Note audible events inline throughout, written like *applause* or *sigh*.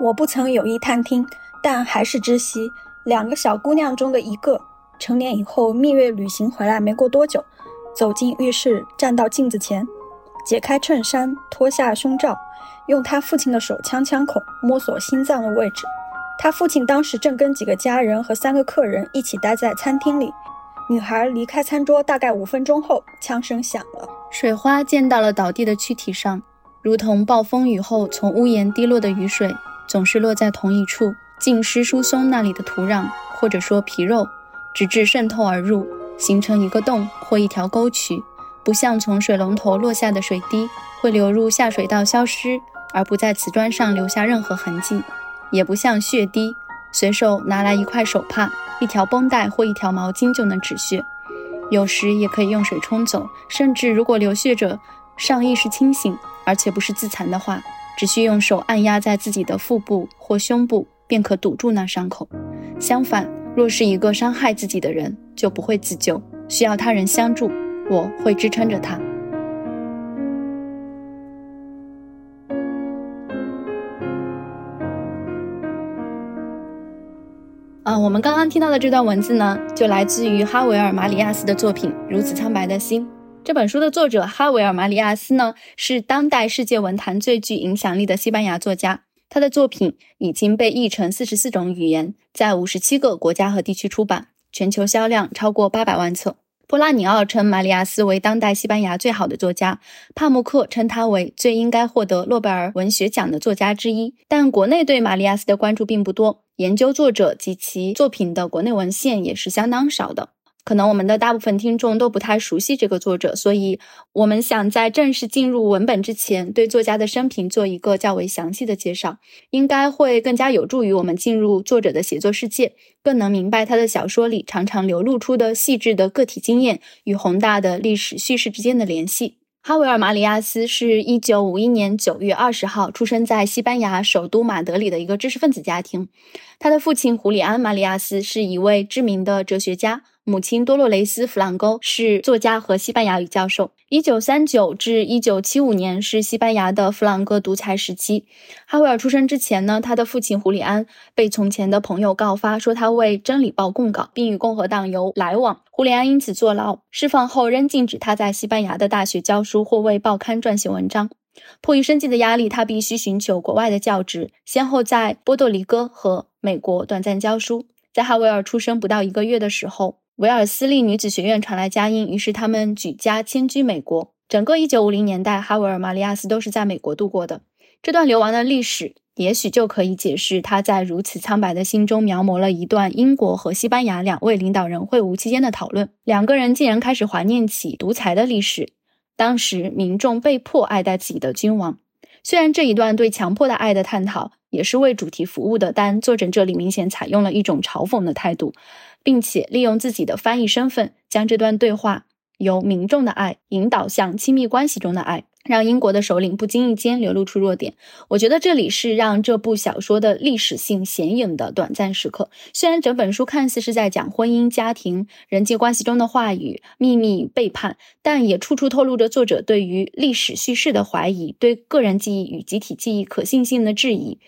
我不曾有意探听，但还是知悉，两个小姑娘中的一个，成年以后蜜月旅行回来没过多久，走进浴室，站到镜子前，解开衬衫，脱下胸罩，用他父亲的手枪枪口摸索心脏的位置。他父亲当时正跟几个家人和三个客人一起待在餐厅里。女孩离开餐桌大概五分钟后，枪声响了，水花溅到了倒地的躯体上，如同暴风雨后从屋檐滴落的雨水，总是落在同一处，浸湿疏松那里的土壤，或者说皮肉，直至渗透而入，形成一个洞或一条沟渠，不像从水龙头落下的水滴会流入下水道消失，而不在瓷砖上留下任何痕迹，也不像血滴，随手拿来一块手帕。一条绷带或一条毛巾就能止血，有时也可以用水冲走。甚至如果流血者尚意识清醒，而且不是自残的话，只需用手按压在自己的腹部或胸部，便可堵住那伤口。相反，若是一个伤害自己的人，就不会自救，需要他人相助。我会支撑着他。啊，我们刚刚听到的这段文字呢，就来自于哈维尔·马里亚斯的作品《如此苍白的心》。这本书的作者哈维尔·马里亚斯呢，是当代世界文坛最具影响力的西班牙作家。他的作品已经被译成四十四种语言，在五十七个国家和地区出版，全球销量超过八百万册。波拉尼奥称马里亚斯为当代西班牙最好的作家，帕慕克称他为最应该获得诺贝尔文学奖的作家之一。但国内对马里亚斯的关注并不多。研究作者及其作品的国内文献也是相当少的，可能我们的大部分听众都不太熟悉这个作者，所以我们想在正式进入文本之前，对作家的生平做一个较为详细的介绍，应该会更加有助于我们进入作者的写作世界，更能明白他的小说里常常流露出的细致的个体经验与宏大的历史叙事之间的联系。哈维尔·马里亚斯是一九五一年九月二十号出生在西班牙首都马德里的一个知识分子家庭。他的父亲胡里安·马里亚斯是一位知名的哲学家。母亲多洛雷斯·弗朗沟是作家和西班牙语教授。一九三九至一九七五年是西班牙的弗朗哥独裁时期。哈维尔出生之前呢，他的父亲胡里安被从前的朋友告发说他为《真理报》供稿，并与共和党有来往。胡里安因此坐牢，释放后仍禁止他在西班牙的大学教书或为报刊撰写文章。迫于生计的压力，他必须寻求国外的教职，先后在波多黎各和美国短暂教书。在哈维尔出生不到一个月的时候。维尔斯利女子学院传来佳音，于是他们举家迁居美国。整个1950年代，哈维尔·马里亚斯都是在美国度过的。这段流亡的历史，也许就可以解释他在如此苍白的心中描摹了一段英国和西班牙两位领导人会晤期间的讨论。两个人竟然开始怀念起独裁的历史，当时民众被迫爱戴自己的君王。虽然这一段对强迫的爱的探讨也是为主题服务的，但作者这里明显采用了一种嘲讽的态度。并且利用自己的翻译身份，将这段对话由民众的爱引导向亲密关系中的爱，让英国的首领不经意间流露出弱点。我觉得这里是让这部小说的历史性显影的短暂时刻。虽然整本书看似是在讲婚姻、家庭、人际关系中的话语、秘密背叛，但也处处透露着作者对于历史叙事的怀疑，对个人记忆与集体记忆可信性的质疑。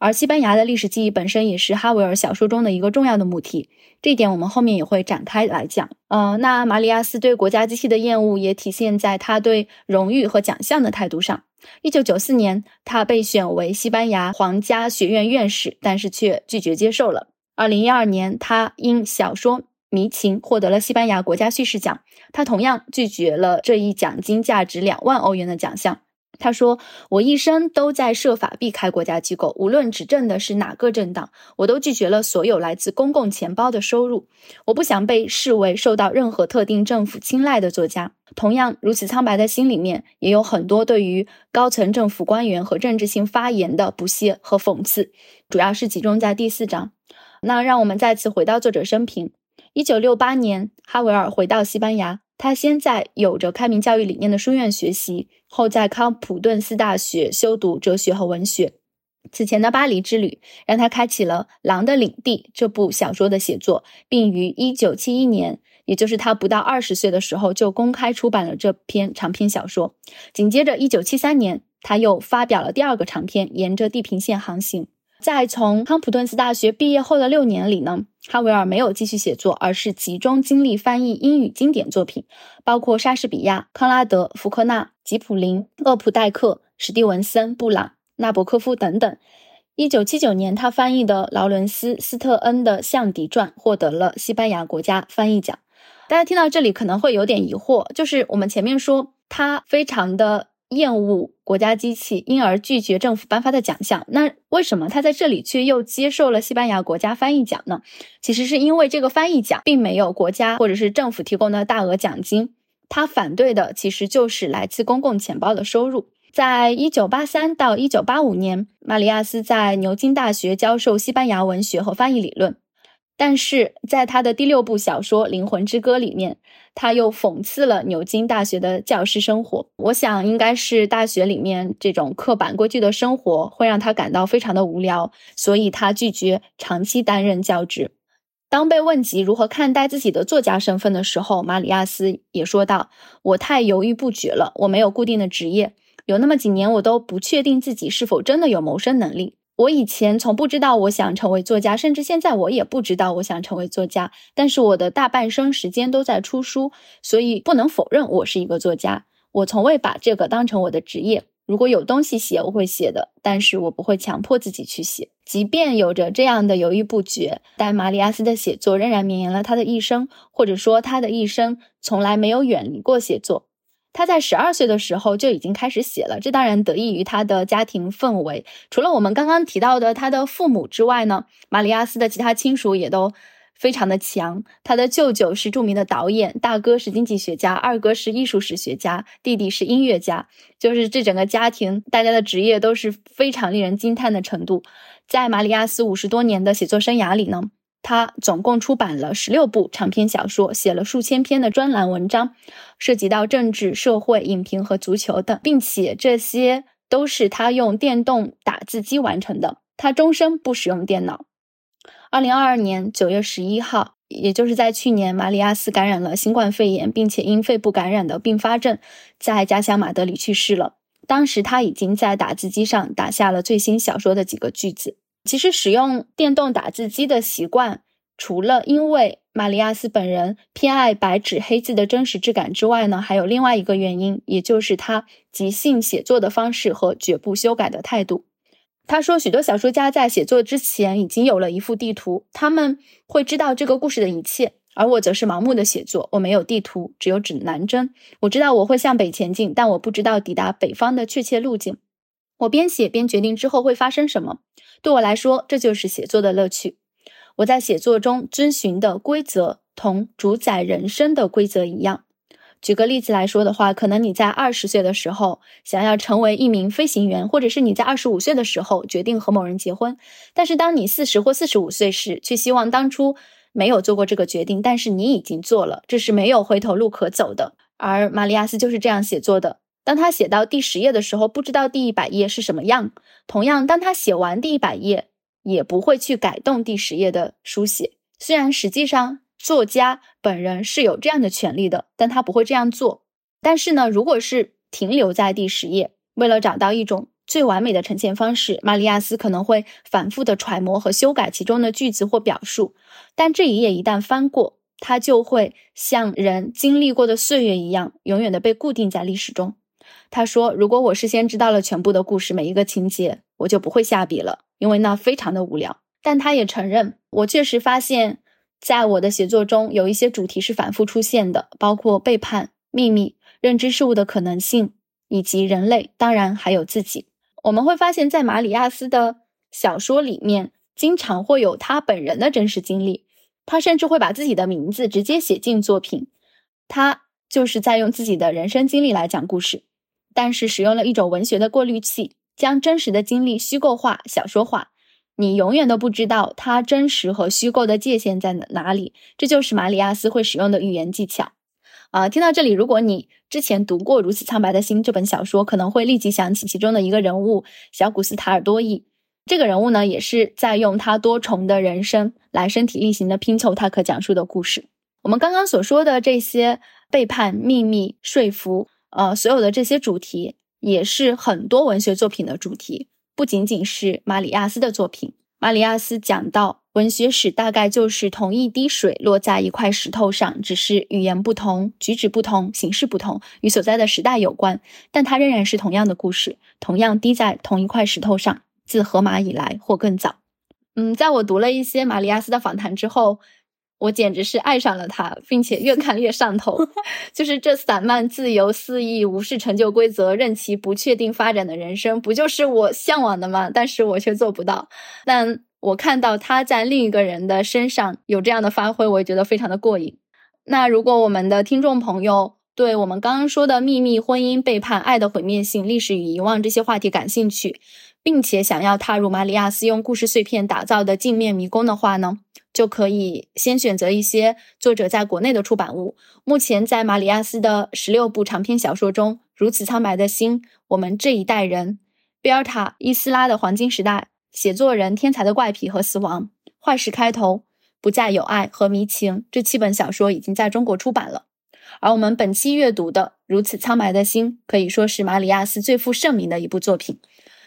而西班牙的历史记忆本身也是哈维尔小说中的一个重要的母题，这一点我们后面也会展开来讲。呃，那马里亚斯对国家机器的厌恶也体现在他对荣誉和奖项的态度上。一九九四年，他被选为西班牙皇家学院院士，但是却拒绝接受了。二零一二年，他因小说《迷情》获得了西班牙国家叙事奖，他同样拒绝了这一奖金价值两万欧元的奖项。他说：“我一生都在设法避开国家机构，无论执政的是哪个政党，我都拒绝了所有来自公共钱包的收入。我不想被视为受到任何特定政府青睐的作家。同样，如此苍白的心里面，也有很多对于高层政府官员和政治性发言的不屑和讽刺，主要是集中在第四章。那让我们再次回到作者生平：一九六八年，哈维尔回到西班牙。”他先在有着开明教育理念的书院学习，后在康普顿斯大学修读哲学和文学。此前的巴黎之旅让他开启了《狼的领地》这部小说的写作，并于1971年，也就是他不到二十岁的时候，就公开出版了这篇长篇小说。紧接着，1973年，他又发表了第二个长篇《沿着地平线航行》。在从康普顿斯大学毕业后的六年里呢，哈维尔没有继续写作，而是集中精力翻译英语经典作品，包括莎士比亚、康拉德、福克纳、吉普林、厄普代克、史蒂文森、布朗、纳博科夫等等。一九七九年，他翻译的劳伦斯·斯特恩的《象迪传》获得了西班牙国家翻译奖。大家听到这里可能会有点疑惑，就是我们前面说他非常的。厌恶国家机器，因而拒绝政府颁发的奖项。那为什么他在这里却又接受了西班牙国家翻译奖呢？其实是因为这个翻译奖并没有国家或者是政府提供的大额奖金。他反对的其实就是来自公共钱包的收入。在一九八三到一九八五年，马里亚斯在牛津大学教授西班牙文学和翻译理论。但是在他的第六部小说《灵魂之歌》里面，他又讽刺了牛津大学的教师生活。我想，应该是大学里面这种刻板规矩的生活会让他感到非常的无聊，所以他拒绝长期担任教职。当被问及如何看待自己的作家身份的时候，马里亚斯也说道：“我太犹豫不决了，我没有固定的职业，有那么几年我都不确定自己是否真的有谋生能力。”我以前从不知道我想成为作家，甚至现在我也不知道我想成为作家。但是我的大半生时间都在出书，所以不能否认我是一个作家。我从未把这个当成我的职业。如果有东西写，我会写的，但是我不会强迫自己去写。即便有着这样的犹豫不决，但马里亚斯的写作仍然绵延了他的一生，或者说他的一生从来没有远离过写作。他在十二岁的时候就已经开始写了，这当然得益于他的家庭氛围。除了我们刚刚提到的他的父母之外呢，马里亚斯的其他亲属也都非常的强。他的舅舅是著名的导演，大哥是经济学家，二哥是艺术史学家，弟弟是音乐家。就是这整个家庭，大家的职业都是非常令人惊叹的程度。在马里亚斯五十多年的写作生涯里呢。他总共出版了十六部长篇小说，写了数千篇的专栏文章，涉及到政治、社会、影评和足球等，并且这些都是他用电动打字机完成的。他终生不使用电脑。二零二二年九月十一号，也就是在去年，马里亚斯感染了新冠肺炎，并且因肺部感染的并发症，在家乡马德里去世了。当时他已经在打字机上打下了最新小说的几个句子。其实使用电动打字机的习惯，除了因为马里亚斯本人偏爱白纸黑字的真实质感之外呢，还有另外一个原因，也就是他即兴写作的方式和绝不修改的态度。他说，许多小说家在写作之前已经有了一幅地图，他们会知道这个故事的一切，而我则是盲目的写作，我没有地图，只有指南针。我知道我会向北前进，但我不知道抵达北方的确切路径。我边写边决定之后会发生什么。对我来说，这就是写作的乐趣。我在写作中遵循的规则，同主宰人生的规则一样。举个例子来说的话，可能你在二十岁的时候想要成为一名飞行员，或者是你在二十五岁的时候决定和某人结婚。但是当你四十或四十五岁时，却希望当初没有做过这个决定，但是你已经做了，这是没有回头路可走的。而玛利亚斯就是这样写作的。当他写到第十页的时候，不知道第一百页是什么样。同样，当他写完第一百页，也不会去改动第十页的书写。虽然实际上作家本人是有这样的权利的，但他不会这样做。但是呢，如果是停留在第十页，为了找到一种最完美的呈现方式，玛利亚斯可能会反复的揣摩和修改其中的句子或表述。但这一页一旦翻过，它就会像人经历过的岁月一样，永远的被固定在历史中。他说：“如果我事先知道了全部的故事，每一个情节，我就不会下笔了，因为那非常的无聊。”但他也承认，我确实发现，在我的写作中有一些主题是反复出现的，包括背叛、秘密、认知事物的可能性，以及人类，当然还有自己。我们会发现，在马里亚斯的小说里面，经常会有他本人的真实经历，他甚至会把自己的名字直接写进作品，他就是在用自己的人生经历来讲故事。但是使用了一种文学的过滤器，将真实的经历虚构化、小说化，你永远都不知道它真实和虚构的界限在哪里。这就是马里亚斯会使用的语言技巧。啊，听到这里，如果你之前读过《如此苍白的心》这本小说，可能会立即想起其中的一个人物小古斯塔尔多伊。这个人物呢，也是在用他多重的人生来身体力行的拼凑他可讲述的故事。我们刚刚所说的这些背叛、秘密、说服。呃，所有的这些主题也是很多文学作品的主题，不仅仅是马里亚斯的作品。马里亚斯讲到，文学史大概就是同一滴水落在一块石头上，只是语言不同、举止不同、形式不同，与所在的时代有关，但它仍然是同样的故事，同样滴在同一块石头上，自荷马以来或更早。嗯，在我读了一些马里亚斯的访谈之后。我简直是爱上了他，并且越看越上头。*laughs* 就是这散漫、自由、肆意、无视成就规则、任其不确定发展的人生，不就是我向往的吗？但是我却做不到。但我看到他在另一个人的身上有这样的发挥，我也觉得非常的过瘾。那如果我们的听众朋友对我们刚刚说的秘密、婚姻、背叛、爱的毁灭性、历史与遗忘这些话题感兴趣，并且想要踏入马里亚斯用故事碎片打造的镜面迷宫的话呢？就可以先选择一些作者在国内的出版物。目前在马里亚斯的十六部长篇小说中，《如此苍白的心》、我们这一代人、贝尔塔·伊斯拉的黄金时代、写作人天才的怪癖和死亡、坏事开头、不再有爱和迷情这七本小说已经在中国出版了。而我们本期阅读的《如此苍白的心》可以说是马里亚斯最负盛名的一部作品。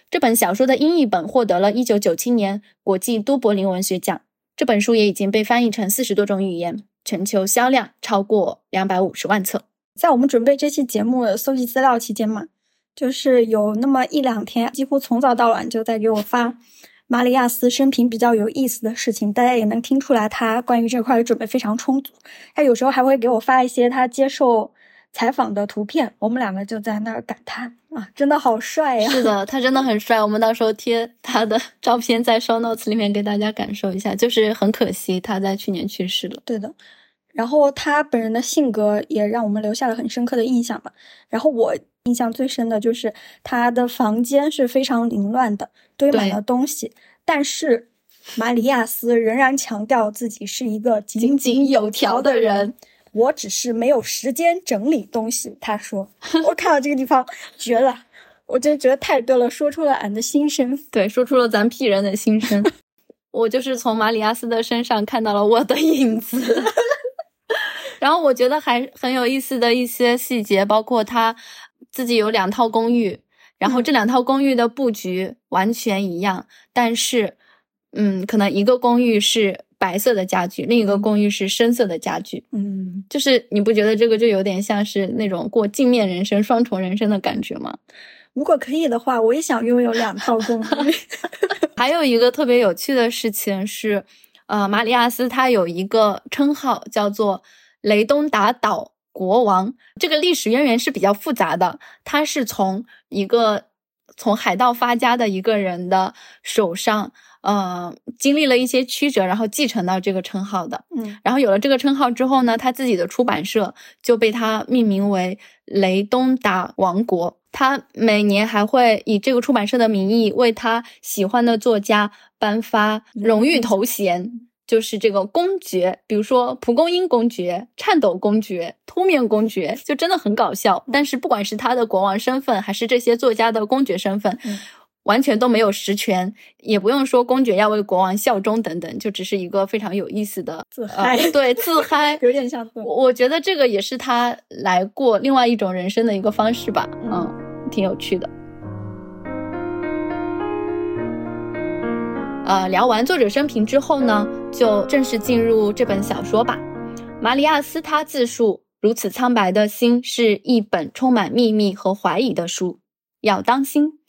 这本小说的英译本获得了一九九七年国际都柏林文学奖。这本书也已经被翻译成四十多种语言，全球销量超过两百五十万册。在我们准备这期节目搜集资料期间嘛，就是有那么一两天，几乎从早到晚就在给我发马里亚斯生平比较有意思的事情。大家也能听出来，他关于这块的准备非常充足。他有时候还会给我发一些他接受。采访的图片，我们两个就在那儿感叹啊，真的好帅呀！是的，他真的很帅。我们到时候贴他的照片在 show notes 里面给大家感受一下。就是很可惜他在去年去世了。对的，然后他本人的性格也让我们留下了很深刻的印象吧。然后我印象最深的就是他的房间是非常凌乱的，堆满了东西，但是马里亚斯仍然强调自己是一个井井有条的人。我只是没有时间整理东西，*laughs* 他说。*laughs* 我看到这个地方绝了，我真觉得太对了，说出了俺的心声。*laughs* 对，说出了咱屁人的心声。我就是从马里亚斯的身上看到了我的影子。然后我觉得还很有意思的一些细节，包括他自己有两套公寓，然后这两套公寓的布局完全一样，但是，嗯，可能一个公寓是。白色的家具，另一个公寓是深色的家具。嗯，就是你不觉得这个就有点像是那种过镜面人生、双重人生的感觉吗？如果可以的话，我也想拥有两套公寓。*laughs* 还有一个特别有趣的事情是，呃，马里亚斯他有一个称号叫做雷东达岛国王。这个历史渊源是比较复杂的，他是从一个从海盗发家的一个人的手上。呃，经历了一些曲折，然后继承到这个称号的。嗯，然后有了这个称号之后呢，他自己的出版社就被他命名为雷东达王国。他每年还会以这个出版社的名义为他喜欢的作家颁发荣誉头衔，就是这个公爵，比如说蒲公英公爵、颤抖公爵、凸面公爵，就真的很搞笑。但是不管是他的国王身份，还是这些作家的公爵身份。完全都没有实权，也不用说公爵要为国王效忠等等，就只是一个非常有意思的自嗨，对自嗨，*laughs* 有点像。我我觉得这个也是他来过另外一种人生的一个方式吧，嗯，挺有趣的。呃，聊完作者生平之后呢，就正式进入这本小说吧。马里亚斯他自述：如此苍白的心是一本充满秘密和怀疑的书，要当心。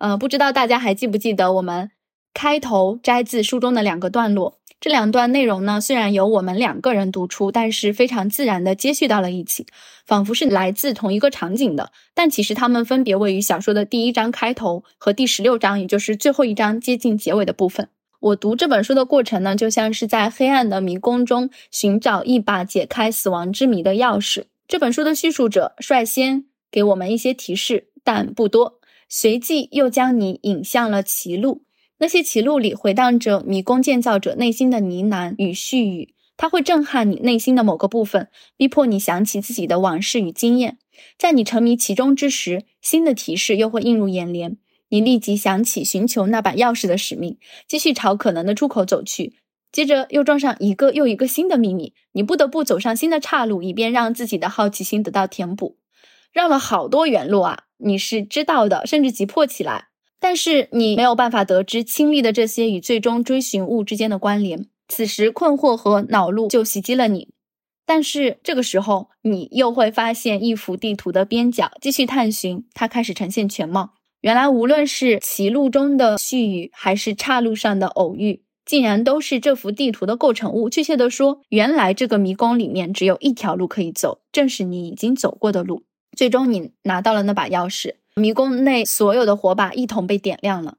呃，不知道大家还记不记得我们开头摘自书中的两个段落？这两段内容呢，虽然由我们两个人读出，但是非常自然的接续到了一起，仿佛是来自同一个场景的。但其实它们分别位于小说的第一章开头和第十六章，也就是最后一章接近结尾的部分。我读这本书的过程呢，就像是在黑暗的迷宫中寻找一把解开死亡之谜的钥匙。这本书的叙述者率先给我们一些提示，但不多。随即又将你引向了歧路，那些歧路里回荡着迷宫建造者内心的呢喃与絮语，它会震撼你内心的某个部分，逼迫你想起自己的往事与经验。在你沉迷其中之时，新的提示又会映入眼帘，你立即想起寻求那把钥匙的使命，继续朝可能的出口走去。接着又撞上一个又一个新的秘密，你不得不走上新的岔路，以便让自己的好奇心得到填补。绕了好多远路啊！你是知道的，甚至急迫起来。但是你没有办法得知亲历的这些与最终追寻物之间的关联。此时困惑和恼怒就袭击了你。但是这个时候，你又会发现一幅地图的边角，继续探寻，它开始呈现全貌。原来，无论是歧路中的絮语，还是岔路上的偶遇，竟然都是这幅地图的构成物。确切的说，原来这个迷宫里面只有一条路可以走，正是你已经走过的路。最终，你拿到了那把钥匙，迷宫内所有的火把一同被点亮了。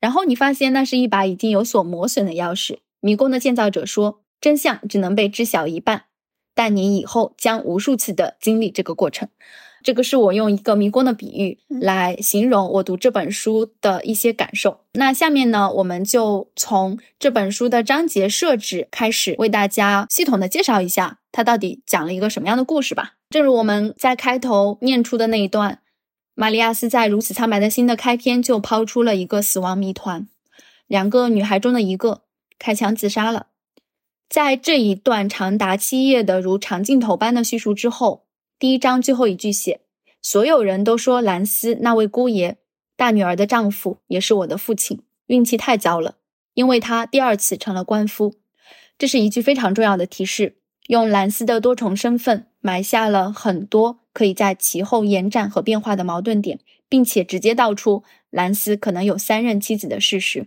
然后你发现，那是一把已经有所磨损的钥匙。迷宫的建造者说：“真相只能被知晓一半。”但你以后将无数次的经历这个过程，这个是我用一个迷宫的比喻来形容我读这本书的一些感受。那下面呢，我们就从这本书的章节设置开始，为大家系统的介绍一下它到底讲了一个什么样的故事吧。正如我们在开头念出的那一段，玛利亚斯在如此苍白的心的开篇就抛出了一个死亡谜团：两个女孩中的一个开枪自杀了。在这一段长达七页的如长镜头般的叙述之后，第一章最后一句写：“所有人都说兰斯那位姑爷大女儿的丈夫也是我的父亲，运气太糟了，因为他第二次成了官夫。”这是一句非常重要的提示，用兰斯的多重身份埋下了很多可以在其后延展和变化的矛盾点，并且直接道出兰斯可能有三任妻子的事实。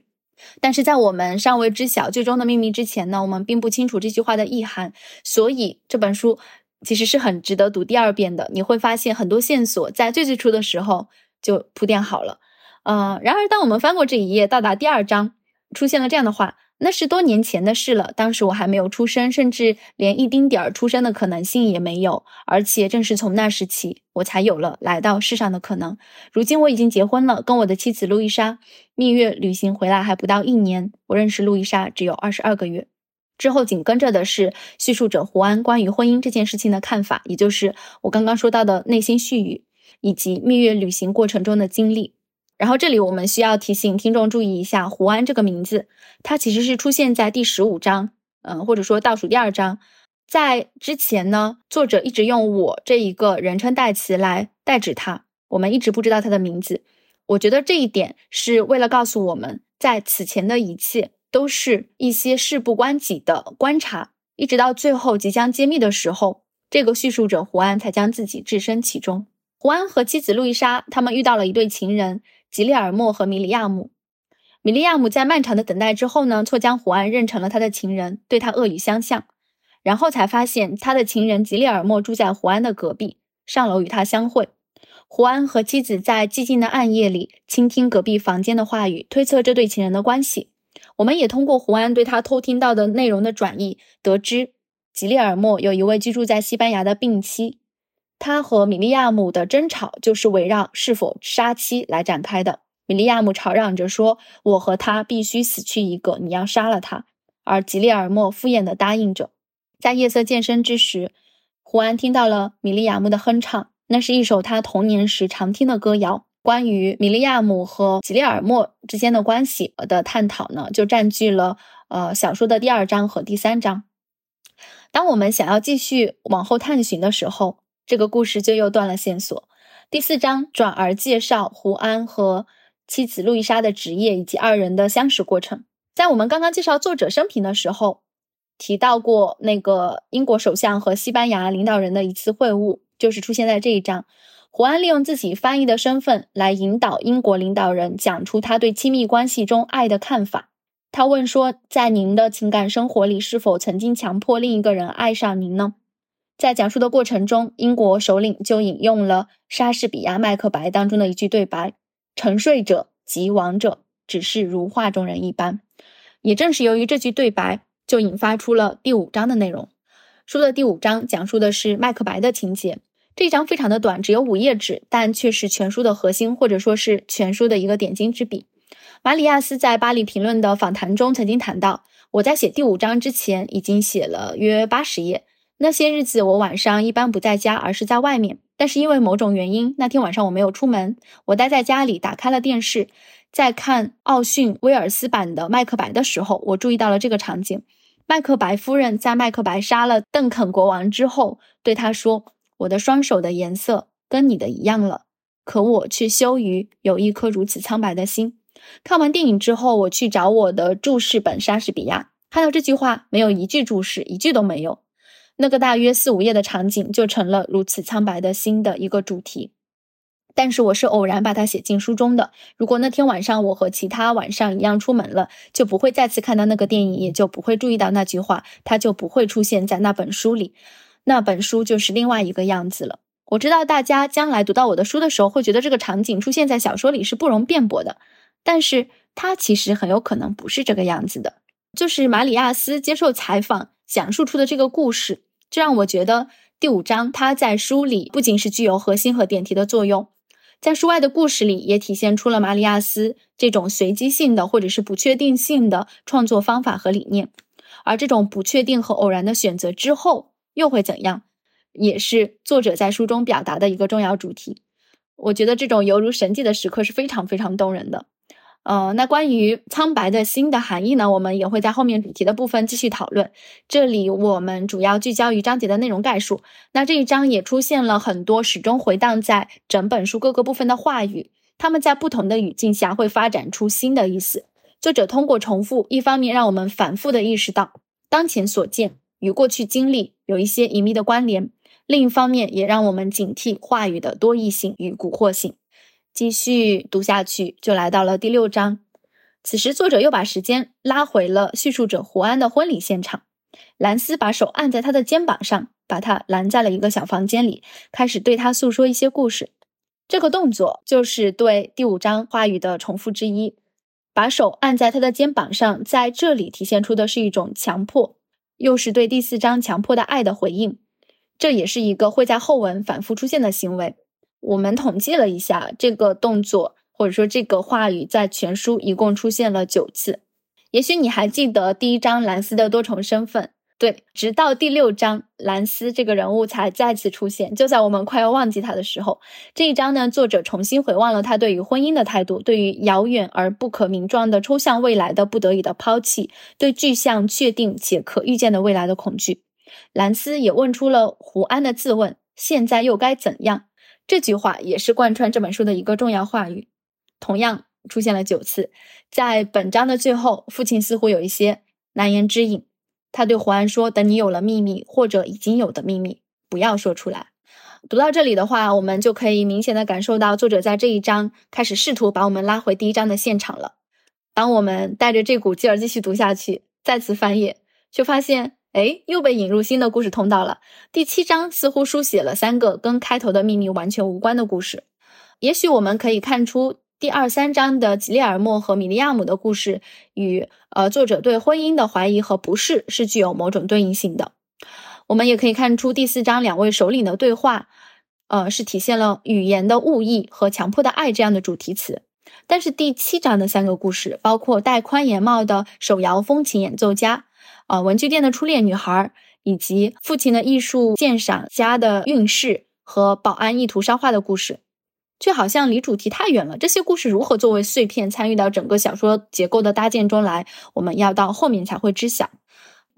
但是在我们尚未知晓最终的秘密之前呢，我们并不清楚这句话的意涵，所以这本书其实是很值得读第二遍的。你会发现很多线索在最最初的时候就铺垫好了，嗯，然而当我们翻过这一页，到达第二章，出现了这样的话。那是多年前的事了，当时我还没有出生，甚至连一丁点儿出生的可能性也没有。而且正是从那时起，我才有了来到世上的可能。如今我已经结婚了，跟我的妻子路易莎蜜月旅行回来还不到一年。我认识路易莎只有二十二个月。之后紧跟着的是叙述者胡安关于婚姻这件事情的看法，也就是我刚刚说到的内心絮语，以及蜜月旅行过程中的经历。然后这里我们需要提醒听众注意一下，胡安这个名字，它其实是出现在第十五章，嗯，或者说倒数第二章。在之前呢，作者一直用我这一个人称代词来代指他，我们一直不知道他的名字。我觉得这一点是为了告诉我们在此前的一切都是一些事不关己的观察，一直到最后即将揭秘的时候，这个叙述者胡安才将自己置身其中。胡安和妻子路易莎他们遇到了一对情人。吉利尔莫和米利亚姆，米利亚姆在漫长的等待之后呢，错将胡安认成了他的情人，对他恶语相向，然后才发现他的情人吉利尔莫住在胡安的隔壁，上楼与他相会。胡安和妻子在寂静的暗夜里倾听隔壁房间的话语，推测这对情人的关系。我们也通过胡安对他偷听到的内容的转译，得知吉利尔莫有一位居住在西班牙的病妻。他和米利亚姆的争吵就是围绕是否杀妻来展开的。米利亚姆吵嚷着说：“我和他必须死去一个，你要杀了他。”而吉列尔莫敷衍地答应着。在夜色渐深之时，胡安听到了米利亚姆的哼唱，那是一首他童年时常听的歌谣。关于米利亚姆和吉列尔莫之间的关系的探讨呢，就占据了呃小说的第二章和第三章。当我们想要继续往后探寻的时候，这个故事就又断了线索。第四章转而介绍胡安和妻子路易莎的职业以及二人的相识过程。在我们刚刚介绍作者生平的时候，提到过那个英国首相和西班牙领导人的一次会晤，就是出现在这一章。胡安利用自己翻译的身份来引导英国领导人讲出他对亲密关系中爱的看法。他问说：“在您的情感生活里，是否曾经强迫另一个人爱上您呢？”在讲述的过程中，英国首领就引用了莎士比亚《麦克白》当中的一句对白：“沉睡者及亡者，只是如画中人一般。”也正是由于这句对白，就引发出了第五章的内容。书的第五章讲述的是麦克白的情节。这一章非常的短，只有五页纸，但却是全书的核心，或者说是全书的一个点睛之笔。马里亚斯在巴黎评论的访谈中曾经谈到：“我在写第五章之前，已经写了约八十页。”那些日子，我晚上一般不在家，而是在外面。但是因为某种原因，那天晚上我没有出门，我待在家里，打开了电视，在看奥逊威尔斯版的《麦克白》的时候，我注意到了这个场景：麦克白夫人在麦克白杀了邓肯国王之后，对他说：“我的双手的颜色跟你的一样了。”可我却羞于有一颗如此苍白的心。看完电影之后，我去找我的注释本莎士比亚，看到这句话没有一句注释，一句都没有。那个大约四五页的场景就成了如此苍白的心的一个主题。但是我是偶然把它写进书中的。如果那天晚上我和其他晚上一样出门了，就不会再次看到那个电影，也就不会注意到那句话，它就不会出现在那本书里。那本书就是另外一个样子了。我知道大家将来读到我的书的时候，会觉得这个场景出现在小说里是不容辩驳的，但是它其实很有可能不是这个样子的。就是马里亚斯接受采访讲述出的这个故事，这让我觉得第五章它在书里不仅是具有核心和点题的作用。在书外的故事里，也体现出了马里亚斯这种随机性的或者是不确定性的创作方法和理念。而这种不确定和偶然的选择之后又会怎样，也是作者在书中表达的一个重要主题。我觉得这种犹如神迹的时刻是非常非常动人的。呃，那关于苍白的心的含义呢，我们也会在后面主题的部分继续讨论。这里我们主要聚焦于章节的内容概述。那这一章也出现了很多始终回荡在整本书各个部分的话语，他们在不同的语境下会发展出新的意思。作者通过重复，一方面让我们反复的意识到当前所见与过去经历有一些隐秘的关联，另一方面也让我们警惕话语的多义性与蛊惑性。继续读下去，就来到了第六章。此时，作者又把时间拉回了叙述者胡安的婚礼现场。兰斯把手按在他的肩膀上，把他拦在了一个小房间里，开始对他诉说一些故事。这个动作就是对第五章话语的重复之一。把手按在他的肩膀上，在这里体现出的是一种强迫，又是对第四章强迫的爱的回应。这也是一个会在后文反复出现的行为。我们统计了一下，这个动作或者说这个话语在全书一共出现了九次。也许你还记得第一章兰斯的多重身份，对，直到第六章兰斯这个人物才再次出现。就在我们快要忘记他的时候，这一章呢，作者重新回望了他对于婚姻的态度，对于遥远而不可名状的抽象未来的不得已的抛弃，对具象确定且可预见的未来的恐惧。兰斯也问出了胡安的自问：现在又该怎样？这句话也是贯穿这本书的一个重要话语，同样出现了九次。在本章的最后，父亲似乎有一些难言之隐，他对胡安说：“等你有了秘密，或者已经有的秘密，不要说出来。”读到这里的话，我们就可以明显的感受到，作者在这一章开始试图把我们拉回第一章的现场了。当我们带着这股劲儿继续读下去，再次翻页，却发现。哎，又被引入新的故事通道了。第七章似乎书写了三个跟开头的秘密完全无关的故事。也许我们可以看出，第二三章的吉列尔莫和米利亚姆的故事与呃作者对婚姻的怀疑和不适是具有某种对应性的。我们也可以看出，第四章两位首领的对话，呃，是体现了语言的误译和强迫的爱这样的主题词。但是第七章的三个故事，包括戴宽檐帽的手摇风琴演奏家。啊，文具店的初恋女孩，以及父亲的艺术鉴赏家的运势和保安意图烧画的故事，却好像离主题太远了。这些故事如何作为碎片参与到整个小说结构的搭建中来，我们要到后面才会知晓。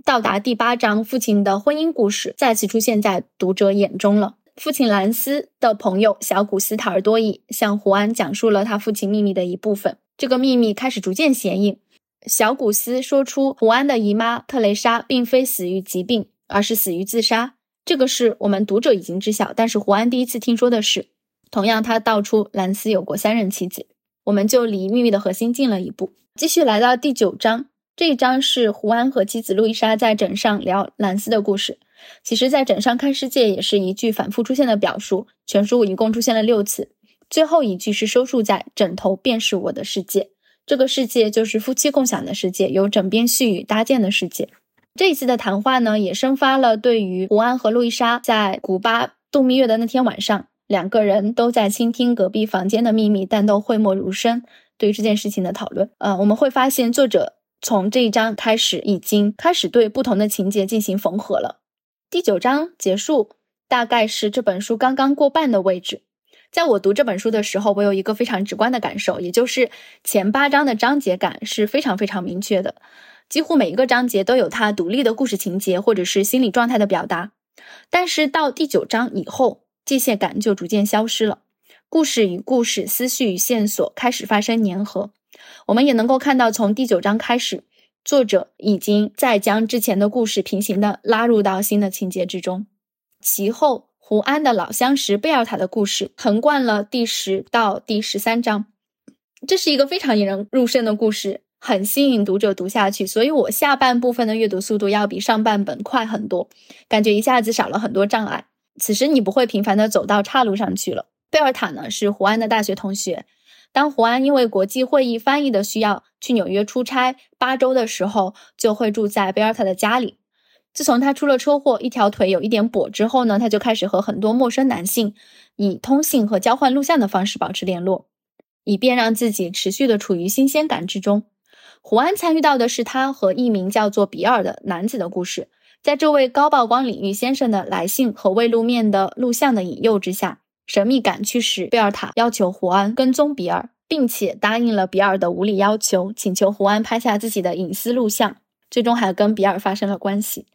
到达第八章，父亲的婚姻故事再次出现在读者眼中了。父亲兰斯的朋友小古斯塔尔多伊向胡安讲述了他父亲秘密的一部分，这个秘密开始逐渐显影。小古斯说出胡安的姨妈特蕾莎并非死于疾病，而是死于自杀。这个是我们读者已经知晓，但是胡安第一次听说的是。同样，他道出兰斯有过三任妻子，我们就离秘密的核心近了一步。继续来到第九章，这一章是胡安和妻子路易莎在枕上聊兰斯的故事。其实，在枕上看世界也是一句反复出现的表述，全书一共出现了六次，最后一句是收束在枕头便是我的世界。这个世界就是夫妻共享的世界，由枕边絮语搭建的世界。这一次的谈话呢，也生发了对于胡安和路易莎在古巴度蜜月的那天晚上，两个人都在倾听隔壁房间的秘密，但都讳莫如深。对于这件事情的讨论，呃，我们会发现作者从这一章开始已经开始对不同的情节进行缝合了。第九章结束，大概是这本书刚刚过半的位置。在我读这本书的时候，我有一个非常直观的感受，也就是前八章的章节感是非常非常明确的，几乎每一个章节都有它独立的故事情节或者是心理状态的表达。但是到第九章以后，界限感就逐渐消失了。故事与故事、思绪与线索开始发生粘合。我们也能够看到，从第九章开始，作者已经在将之前的故事平行的拉入到新的情节之中。其后，胡安的老相识贝尔塔的故事横贯了第十到第十三章，这是一个非常引人入胜的故事，很吸引读者读下去。所以我下半部分的阅读速度要比上半本快很多，感觉一下子少了很多障碍。此时你不会频繁的走到岔路上去了。贝尔塔呢是胡安的大学同学。当胡安因为国际会议翻译的需要去纽约出差八周的时候，就会住在贝尔塔的家里。自从他出了车祸，一条腿有一点跛之后呢，他就开始和很多陌生男性以通信和交换录像的方式保持联络，以便让自己持续的处于新鲜感之中。胡安参与到的是他和一名叫做比尔的男子的故事。在这位高曝光领域先生的来信和未露面的录像的引诱之下，神秘感驱使贝尔塔要求胡安跟踪比尔，并且答应了比尔的无理要求，请求胡安拍下自己的隐私录像，最终还跟比尔发生了关系。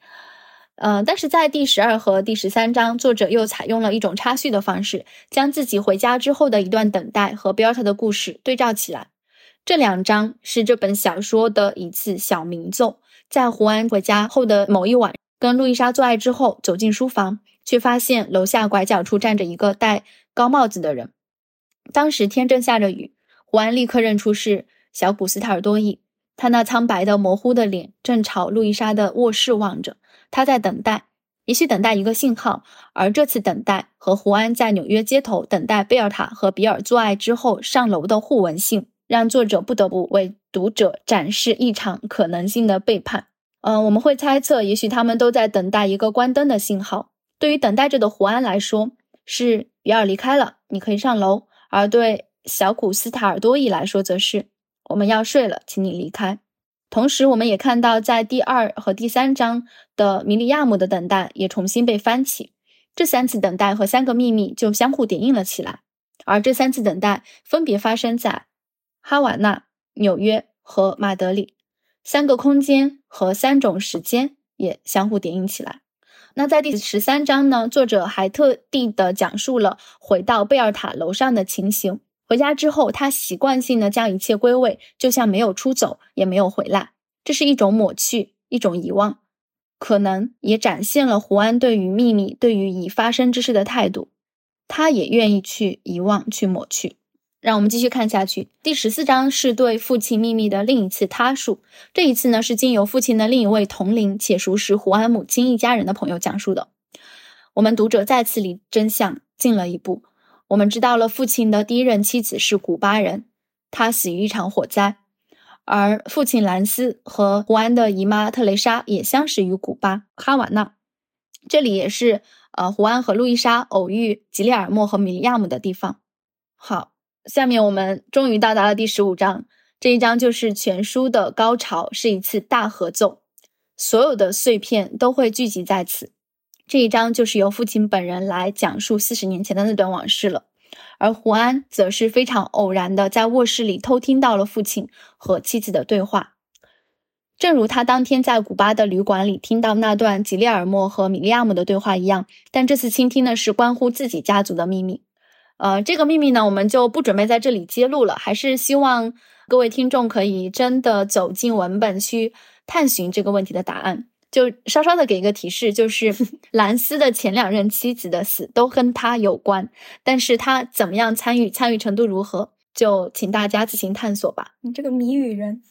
呃，但是在第十二和第十三章，作者又采用了一种插叙的方式，将自己回家之后的一段等待和比尔特的故事对照起来。这两章是这本小说的一次小名奏。在胡安回家后的某一晚，跟路易莎做爱之后，走进书房，却发现楼下拐角处站着一个戴高帽子的人。当时天正下着雨，胡安立刻认出是小古斯塔尔多伊。他那苍白的、模糊的脸正朝路易莎的卧室望着，他在等待，也许等待一个信号。而这次等待和胡安在纽约街头等待贝尔塔和比尔做爱之后上楼的互文性，让作者不得不为。读者展示一场可能性的背叛。嗯，我们会猜测，也许他们都在等待一个关灯的信号。对于等待着的胡安来说，是比尔离开了，你可以上楼；而对小古斯塔尔多伊来说，则是我们要睡了，请你离开。同时，我们也看到，在第二和第三章的米利亚姆的等待也重新被翻起。这三次等待和三个秘密就相互叠印了起来，而这三次等待分别发生在哈瓦那。纽约和马德里三个空间和三种时间也相互叠映起来。那在第十三章呢？作者还特地的讲述了回到贝尔塔楼上的情形。回家之后，他习惯性的将一切归位，就像没有出走，也没有回来。这是一种抹去，一种遗忘，可能也展现了胡安对于秘密、对于已发生之事的态度。他也愿意去遗忘，去抹去。让我们继续看下去。第十四章是对父亲秘密的另一次他述，这一次呢是经由父亲的另一位同龄且熟识胡安母亲一家人的朋友讲述的。我们读者再次离真相近了一步。我们知道了父亲的第一任妻子是古巴人，他死于一场火灾，而父亲兰斯和胡安的姨妈特蕾莎也相识于古巴哈瓦那，这里也是呃胡安和路易莎偶遇吉列尔莫和米利亚姆的地方。好。下面我们终于到达了第十五章，这一章就是全书的高潮，是一次大合奏，所有的碎片都会聚集在此。这一章就是由父亲本人来讲述四十年前的那段往事了，而胡安则是非常偶然的在卧室里偷听到了父亲和妻子的对话，正如他当天在古巴的旅馆里听到那段吉列尔莫和米利亚姆的对话一样，但这次倾听的是关乎自己家族的秘密。呃，这个秘密呢，我们就不准备在这里揭露了，还是希望各位听众可以真的走进文本去探寻这个问题的答案。就稍稍的给一个提示，就是 *laughs* 兰斯的前两任妻子的死都跟他有关，但是他怎么样参与，参与程度如何，就请大家自行探索吧。你这个谜语人，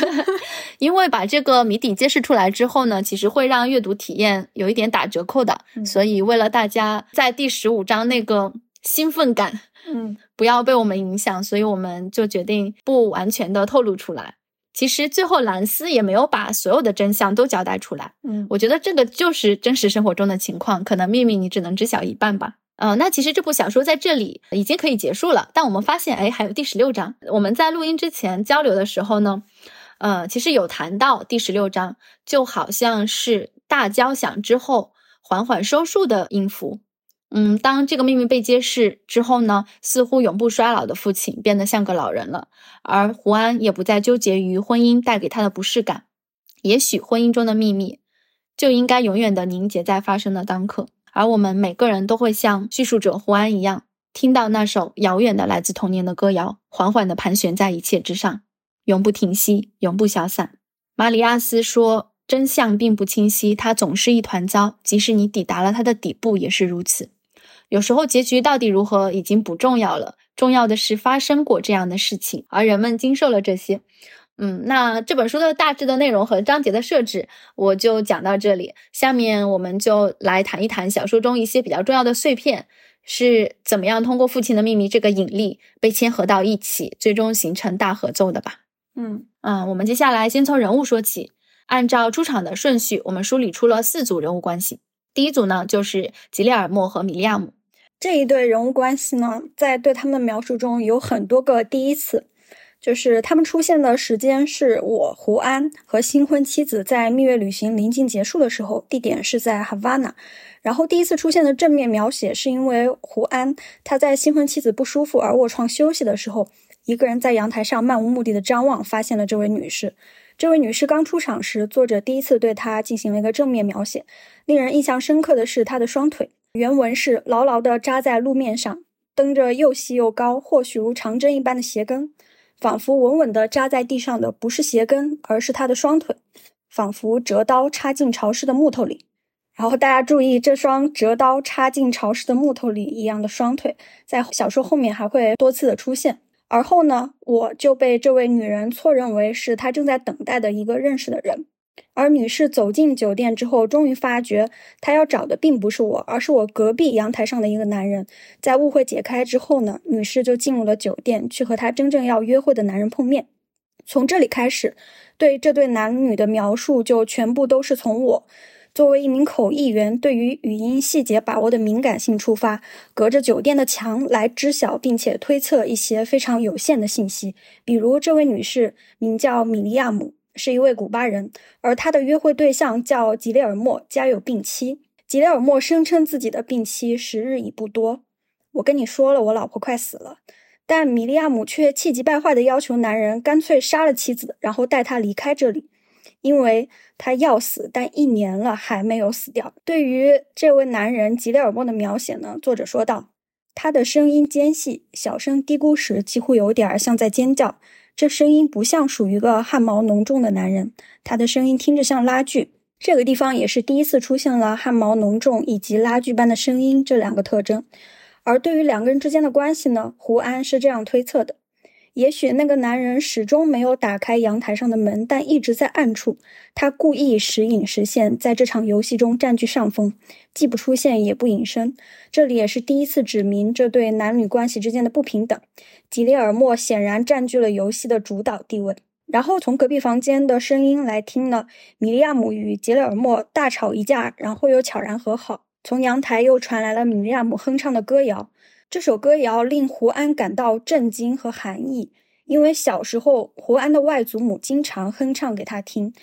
*laughs* 因为把这个谜底揭示出来之后呢，其实会让阅读体验有一点打折扣的，所以为了大家在第十五章那个。兴奋感，嗯，不要被我们影响，所以我们就决定不完全的透露出来。其实最后兰斯也没有把所有的真相都交代出来，嗯，我觉得这个就是真实生活中的情况，可能秘密你只能知晓一半吧。呃，那其实这部小说在这里已经可以结束了，但我们发现，哎，还有第十六章。我们在录音之前交流的时候呢，呃，其实有谈到第十六章，就好像是大交响之后缓缓收束的音符。嗯，当这个秘密被揭示之后呢，似乎永不衰老的父亲变得像个老人了，而胡安也不再纠结于婚姻带给他的不适感。也许婚姻中的秘密就应该永远的凝结在发生的当刻，而我们每个人都会像叙述者胡安一样，听到那首遥远的来自童年的歌谣，缓缓地盘旋在一切之上，永不停息，永不消散。马里亚斯说：“真相并不清晰，它总是一团糟，即使你抵达了它的底部，也是如此。有时候，结局到底如何已经不重要了，重要的是发生过这样的事情，而人们经受了这些。”嗯，那这本书的大致的内容和章节的设置，我就讲到这里。下面我们就来谈一谈小说中一些比较重要的碎片是怎么样通过父亲的秘密这个引力被牵合到一起，最终形成大合奏的吧。嗯嗯，我们接下来先从人物说起，按照出场的顺序，我们梳理出了四组人物关系。第一组呢，就是吉列尔莫和米利亚姆这一对人物关系呢，在对他们的描述中有很多个第一次。就是他们出现的时间是我胡安和新婚妻子在蜜月旅行临近结束的时候，地点是在哈瓦那。然后第一次出现的正面描写是因为胡安他在新婚妻子不舒服而卧床休息的时候，一个人在阳台上漫无目的的张望，发现了这位女士。这位女士刚出场时，作者第一次对她进行了一个正面描写。令人印象深刻的是她的双腿，原文是牢牢地扎在路面上，蹬着又细又高，或许如长针一般的鞋跟。仿佛稳稳地扎在地上的不是鞋跟，而是他的双腿，仿佛折刀插进潮湿的木头里。然后大家注意，这双折刀插进潮湿的木头里一样的双腿，在小说后面还会多次的出现。而后呢，我就被这位女人错认为是她正在等待的一个认识的人。而女士走进酒店之后，终于发觉她要找的并不是我，而是我隔壁阳台上的一个男人。在误会解开之后呢，女士就进入了酒店，去和她真正要约会的男人碰面。从这里开始，对这对男女的描述就全部都是从我作为一名口译员对于语音细节把握的敏感性出发，隔着酒店的墙来知晓并且推测一些非常有限的信息，比如这位女士名叫米利亚姆。是一位古巴人，而他的约会对象叫吉列尔莫，家有病妻。吉列尔莫声称自己的病妻时日已不多。我跟你说了，我老婆快死了，但米利亚姆却气急败坏地要求男人干脆杀了妻子，然后带他离开这里，因为他要死，但一年了还没有死掉。对于这位男人吉列尔莫的描写呢，作者说道，他的声音尖细，小声嘀咕时几乎有点像在尖叫。这声音不像属于个汗毛浓重的男人，他的声音听着像拉锯。这个地方也是第一次出现了汗毛浓重以及拉锯般的声音这两个特征。而对于两个人之间的关系呢，胡安是这样推测的。也许那个男人始终没有打开阳台上的门，但一直在暗处。他故意时隐时现，在这场游戏中占据上风，既不出现也不隐身。这里也是第一次指明这对男女关系之间的不平等。吉列尔莫显然占据了游戏的主导地位。然后从隔壁房间的声音来听呢，米利亚姆与吉列尔莫大吵一架，然后又悄然和好。从阳台又传来了米利亚姆哼唱的歌谣。这首歌谣令胡安感到震惊和寒意，因为小时候胡安的外祖母经常哼唱给他听。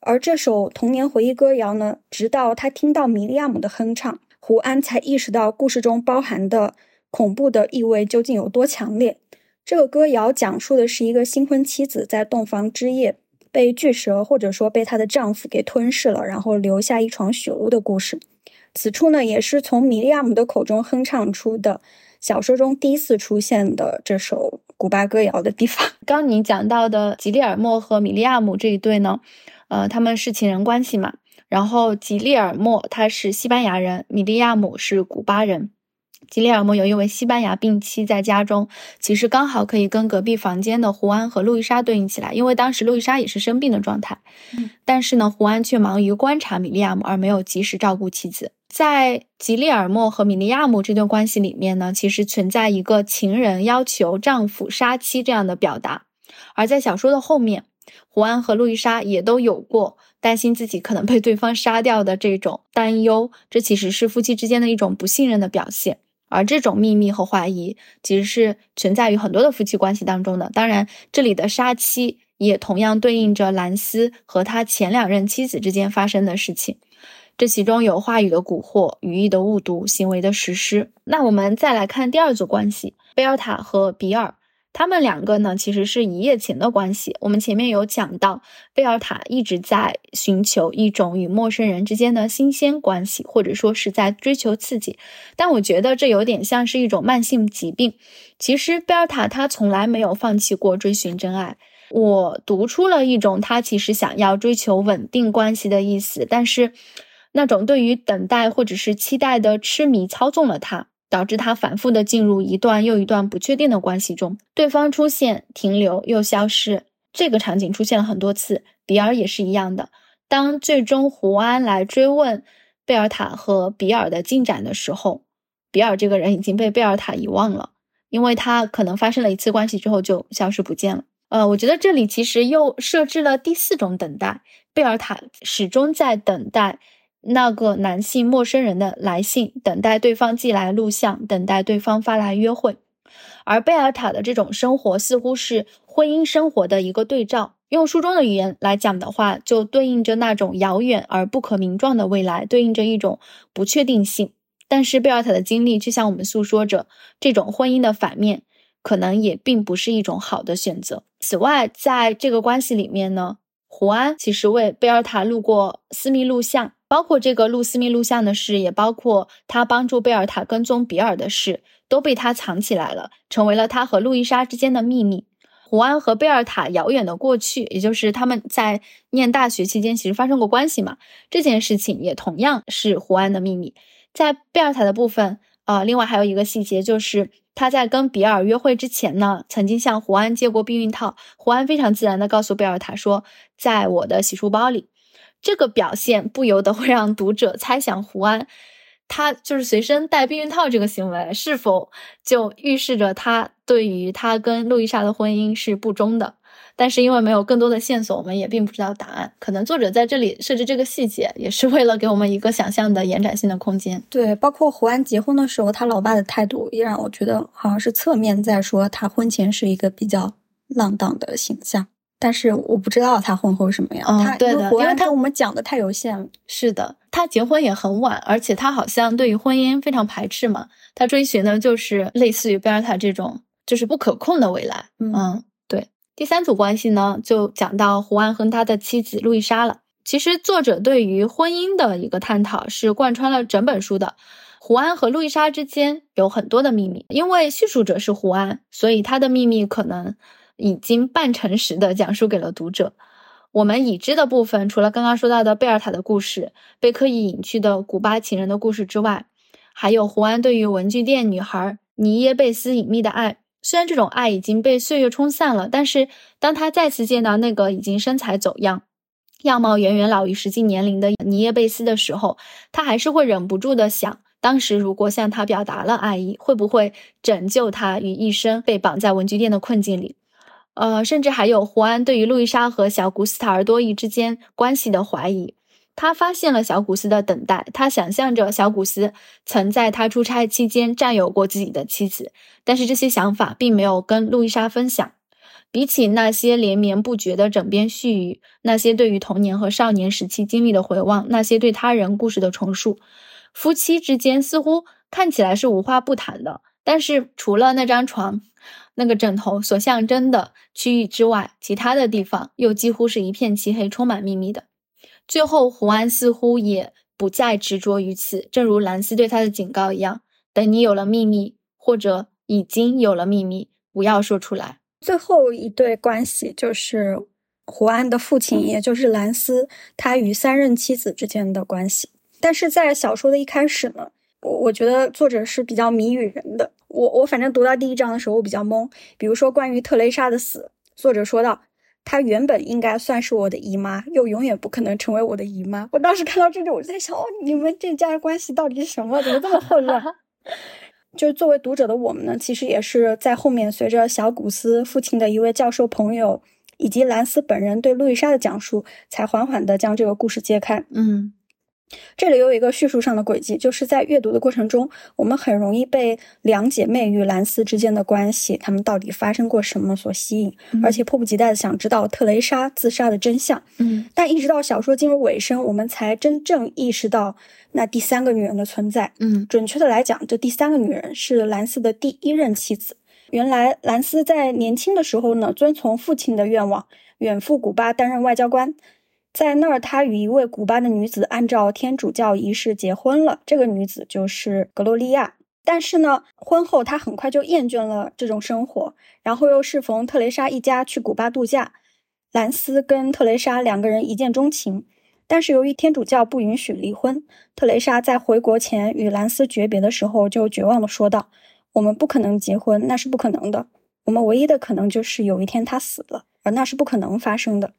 而这首童年回忆歌谣呢，直到他听到米利亚姆的哼唱，胡安才意识到故事中包含的恐怖的意味究竟有多强烈。这个歌谣讲述的是一个新婚妻子在洞房之夜被巨蛇或者说被她的丈夫给吞噬了，然后留下一床血污的故事。此处呢，也是从米利亚姆的口中哼唱出的。小说中第一次出现的这首古巴歌谣的地方，*laughs* 刚你讲到的吉利尔莫和米利亚姆这一对呢，呃，他们是情人关系嘛。然后吉利尔莫他是西班牙人，米利亚姆是古巴人。吉利尔莫有一位西班牙病妻在家中，其实刚好可以跟隔壁房间的胡安和路易莎对应起来，因为当时路易莎也是生病的状态。嗯，但是呢，胡安却忙于观察米利亚姆，而没有及时照顾妻子。在吉利尔莫和米利亚姆这段关系里面呢，其实存在一个情人要求丈夫杀妻这样的表达，而在小说的后面，胡安和路易莎也都有过担心自己可能被对方杀掉的这种担忧，这其实是夫妻之间的一种不信任的表现，而这种秘密和怀疑其实是存在于很多的夫妻关系当中的。当然，这里的杀妻也同样对应着兰斯和他前两任妻子之间发生的事情。这其中有话语的蛊惑、语义的误读、行为的实施。那我们再来看第二组关系，贝尔塔和比尔他们两个呢，其实是一夜情的关系。我们前面有讲到，贝尔塔一直在寻求一种与陌生人之间的新鲜关系，或者说是在追求刺激。但我觉得这有点像是一种慢性疾病。其实贝尔塔他从来没有放弃过追寻真爱。我读出了一种他其实想要追求稳定关系的意思，但是那种对于等待或者是期待的痴迷操纵了他。导致他反复的进入一段又一段不确定的关系中，对方出现、停留又消失，这个场景出现了很多次。比尔也是一样的。当最终胡安来追问贝尔塔和比尔的进展的时候，比尔这个人已经被贝尔塔遗忘了，因为他可能发生了一次关系之后就消失不见了。呃，我觉得这里其实又设置了第四种等待，贝尔塔始终在等待。那个男性陌生人的来信，等待对方寄来录像，等待对方发来约会。而贝尔塔的这种生活似乎是婚姻生活的一个对照。用书中的语言来讲的话，就对应着那种遥远而不可名状的未来，对应着一种不确定性。但是贝尔塔的经历却向我们诉说着，这种婚姻的反面可能也并不是一种好的选择。此外，在这个关系里面呢，胡安其实为贝尔塔录过私密录像。包括这个录私密录像的事，也包括他帮助贝尔塔跟踪比尔的事，都被他藏起来了，成为了他和路易莎之间的秘密。胡安和贝尔塔遥远的过去，也就是他们在念大学期间其实发生过关系嘛，这件事情也同样是胡安的秘密。在贝尔塔的部分，呃，另外还有一个细节就是他在跟比尔约会之前呢，曾经向胡安借过避孕套。胡安非常自然的告诉贝尔塔说，在我的洗漱包里。这个表现不由得会让读者猜想，胡安他就是随身带避孕套这个行为，是否就预示着他对于他跟路易莎的婚姻是不忠的？但是因为没有更多的线索，我们也并不知道答案。可能作者在这里设置这个细节，也是为了给我们一个想象的延展性的空间。对，包括胡安结婚的时候，他老爸的态度也让我觉得好像是侧面在说他婚前是一个比较浪荡的形象。但是我不知道他婚后什么样。嗯，对的，因为他我们讲的太有限了。是的，他结婚也很晚，而且他好像对于婚姻非常排斥嘛。他追寻的就是类似于贝尔塔这种，就是不可控的未来。嗯，对。第三组关系呢，就讲到胡安和他的妻子路易莎了。其实作者对于婚姻的一个探讨是贯穿了整本书的。胡安和路易莎之间有很多的秘密，因为叙述者是胡安，所以他的秘密可能。已经半诚实的讲述给了读者。我们已知的部分，除了刚刚说到的贝尔塔的故事、被刻意隐去的古巴情人的故事之外，还有胡安对于文具店女孩尼耶贝斯隐秘的爱。虽然这种爱已经被岁月冲散了，但是当他再次见到那个已经身材走样、样貌远远老于实际年龄的尼耶贝斯的时候，他还是会忍不住的想：当时如果向他表达了爱意，会不会拯救他于一生被绑在文具店的困境里？呃，甚至还有胡安对于路易莎和小古斯塔尔多伊之间关系的怀疑。他发现了小古斯的等待，他想象着小古斯曾在他出差期间占有过自己的妻子，但是这些想法并没有跟路易莎分享。比起那些连绵不绝的枕边絮语，那些对于童年和少年时期经历的回望，那些对他人故事的重述，夫妻之间似乎看起来是无话不谈的。但是除了那张床。那个枕头所象征的区域之外，其他的地方又几乎是一片漆黑，充满秘密的。最后，胡安似乎也不再执着于此，正如兰斯对他的警告一样：“等你有了秘密，或者已经有了秘密，不要说出来。”最后一对关系就是胡安的父亲，也就是兰斯，他与三任妻子之间的关系。但是在小说的一开始呢？我我觉得作者是比较谜语人的。我我反正读到第一章的时候，我比较懵。比如说关于特蕾莎的死，作者说到，她原本应该算是我的姨妈，又永远不可能成为我的姨妈。我当时看到这里，我就在想，哦，你们这家关系到底是什么？怎么这么混乱？*laughs* 就是作为读者的我们呢，其实也是在后面随着小古斯父亲的一位教授朋友，以及兰斯本人对路易莎的讲述，才缓缓的将这个故事揭开。嗯。这里有一个叙述上的轨迹，就是在阅读的过程中，我们很容易被两姐妹与兰斯之间的关系，他们到底发生过什么所吸引，而且迫不及待的想知道特蕾莎自杀的真相。嗯，但一直到小说进入尾声，我们才真正意识到那第三个女人的存在。嗯，准确的来讲，这第三个女人是兰斯的第一任妻子，原来兰斯在年轻的时候呢，遵从父亲的愿望，远赴古巴担任外交官。在那儿，他与一位古巴的女子按照天主教仪式结婚了。这个女子就是格洛丽亚。但是呢，婚后他很快就厌倦了这种生活，然后又适逢特蕾莎一家去古巴度假，兰斯跟特蕾莎两个人一见钟情。但是由于天主教不允许离婚，特蕾莎在回国前与兰斯诀别的时候就绝望地说道：“我们不可能结婚，那是不可能的。我们唯一的可能就是有一天他死了，而那是不可能发生的。”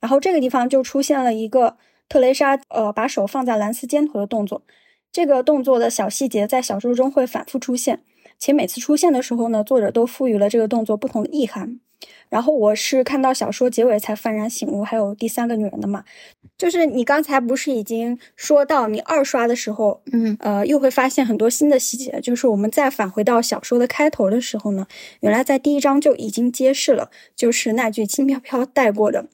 然后这个地方就出现了一个特蕾莎呃把手放在兰斯肩头的动作，这个动作的小细节在小说中会反复出现，且每次出现的时候呢，作者都赋予了这个动作不同的意涵。然后我是看到小说结尾才幡然醒悟，还有第三个女人的嘛，就是你刚才不是已经说到你二刷的时候，嗯呃，又会发现很多新的细节。就是我们再返回到小说的开头的时候呢，原来在第一章就已经揭示了，就是那句轻飘飘带过的。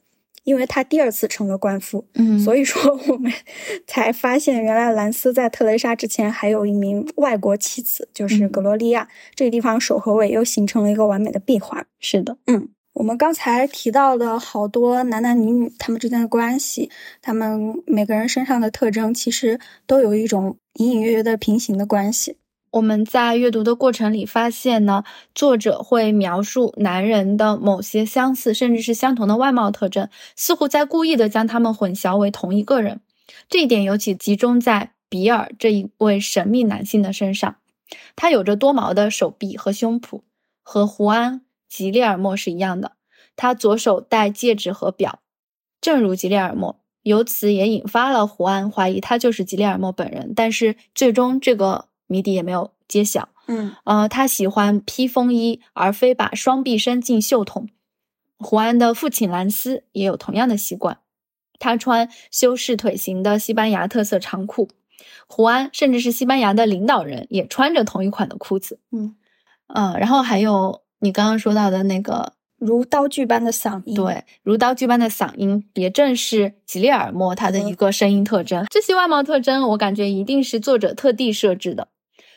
因为他第二次成了官夫，嗯，所以说我们 *laughs* 才发现，原来兰斯在特蕾莎之前还有一名外国妻子，就是格罗利亚。这个地方首和尾又形成了一个完美的闭环。是的，嗯，我们刚才提到的好多男男女女他们之间的关系，他们每个人身上的特征，其实都有一种隐隐约约的平行的关系。我们在阅读的过程里发现呢，作者会描述男人的某些相似甚至是相同的外貌特征，似乎在故意的将他们混淆为同一个人。这一点尤其集中在比尔这一位神秘男性的身上。他有着多毛的手臂和胸脯，和胡安·吉列尔莫是一样的。他左手戴戒指和表，正如吉列尔莫，由此也引发了胡安怀疑他就是吉列尔莫本人。但是最终这个。谜底也没有揭晓。嗯，呃，他喜欢披风衣，而非把双臂伸进袖筒。胡安的父亲兰斯也有同样的习惯，他穿修饰腿型的西班牙特色长裤。胡安甚至是西班牙的领导人也穿着同一款的裤子。嗯，呃，然后还有你刚刚说到的那个如刀具般的嗓音，对，如刀具般的嗓音，也正是吉列尔莫他的一个声音特征。这些外貌特征，我感觉一定是作者特地设置的。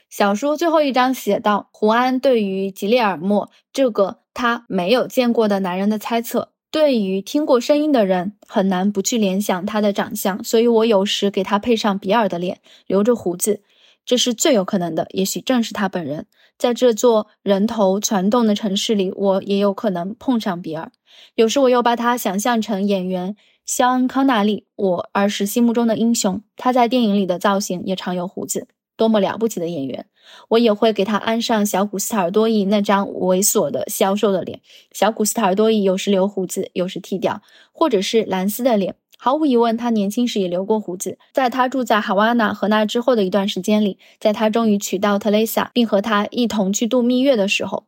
小说最后一章写到：“胡安对于吉列尔莫这个他没有见过的男人的猜测，对于听过声音的人很难不去联想他的长相，所以我有时给他配上比尔的脸，留着胡子，这是最有可能的。也许正是他本人。在这座人头攒动的城市里，我也有可能碰上比尔。有时我又把他想象成演员肖恩·康纳利，我儿时心目中的英雄。他在电影里的造型也常有胡子。”多么了不起的演员！我也会给他安上小古斯塔尔多伊那张猥琐的消瘦的脸。小古斯塔尔多伊有时留胡子，有时剃掉，或者是兰斯的脸。毫无疑问，他年轻时也留过胡子。在他住在哈瓦那和那之后的一段时间里，在他终于娶到特蕾莎，并和他一同去度蜜月的时候，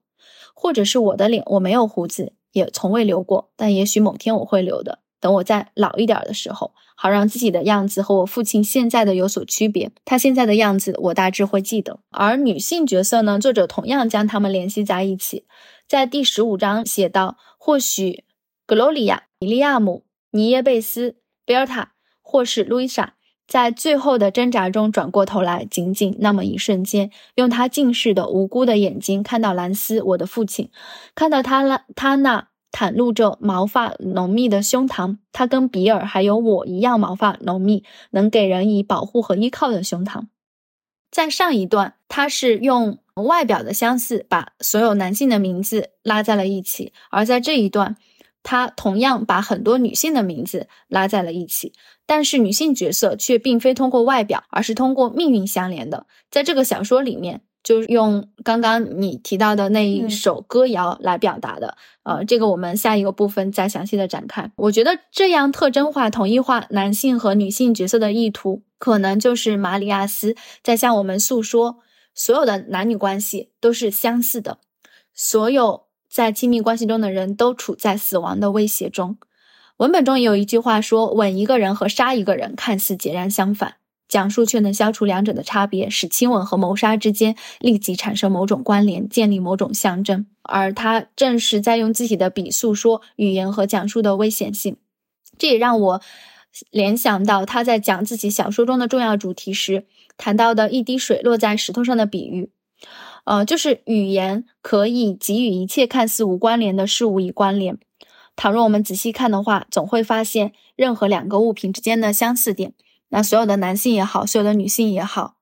或者是我的脸，我没有胡子，也从未留过，但也许某天我会留的。等我再老一点的时候。好让自己的样子和我父亲现在的有所区别。他现在的样子，我大致会记得。而女性角色呢？作者同样将他们联系在一起，在第十五章写道：或许格罗里亚、米利亚姆、尼耶贝斯、贝尔塔，或是路易莎，在最后的挣扎中转过头来，仅仅那么一瞬间，用他近视的无辜的眼睛看到兰斯，我的父亲，看到他那他那。袒露着毛发浓密的胸膛，他跟比尔还有我一样毛发浓密，能给人以保护和依靠的胸膛。在上一段，他是用外表的相似把所有男性的名字拉在了一起，而在这一段，他同样把很多女性的名字拉在了一起，但是女性角色却并非通过外表，而是通过命运相连的。在这个小说里面。就是用刚刚你提到的那一首歌谣来表达的，呃，这个我们下一个部分再详细的展开。我觉得这样特征化、统一化男性和女性角色的意图，可能就是马里亚斯在向我们诉说，所有的男女关系都是相似的，所有在亲密关系中的人都处在死亡的威胁中。文本中也有一句话说：“吻一个人和杀一个人看似截然相反。”讲述却能消除两者的差别，使亲吻和谋杀之间立即产生某种关联，建立某种象征。而他正是在用自己的笔诉说语言和讲述的危险性。这也让我联想到他在讲自己小说中的重要主题时谈到的一滴水落在石头上的比喻。呃，就是语言可以给予一切看似无关联的事物以关联。倘若我们仔细看的话，总会发现任何两个物品之间的相似点。那所有的男性也好，所有的女性也好，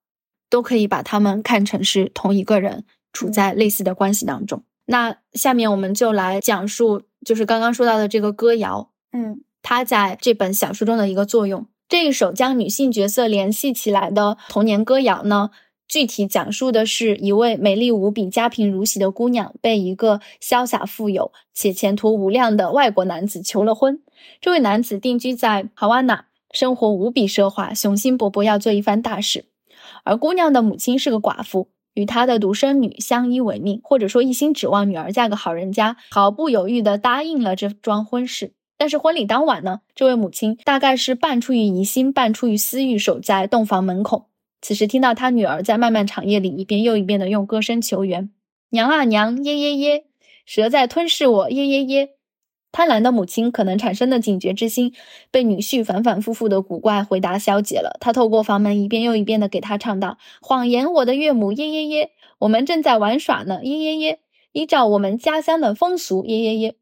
都可以把他们看成是同一个人，处在类似的关系当中。那下面我们就来讲述，就是刚刚说到的这个歌谣，嗯，它在这本小说中的一个作用。这一首将女性角色联系起来的童年歌谣呢？具体讲述的是一位美丽无比、家贫如洗的姑娘，被一个潇洒富有且前途无量的外国男子求了婚。这位男子定居在哈瓦那，生活无比奢华，雄心勃勃要做一番大事。而姑娘的母亲是个寡妇，与她的独生女相依为命，或者说一心指望女儿嫁个好人家，毫不犹豫地答应了这桩婚事。但是婚礼当晚呢，这位母亲大概是半出于疑心，半出于私欲，守在洞房门口。此时听到他女儿在漫漫长夜里一遍又一遍的用歌声求援：“娘啊娘，耶耶耶，蛇在吞噬我，耶耶耶。”贪婪的母亲可能产生的警觉之心，被女婿反反复复的古怪回答消解了。他透过房门一遍又一遍的给他唱道：“谎言，我的岳母，耶耶耶，我们正在玩耍呢，耶耶耶，依照我们家乡的风俗，耶耶耶。”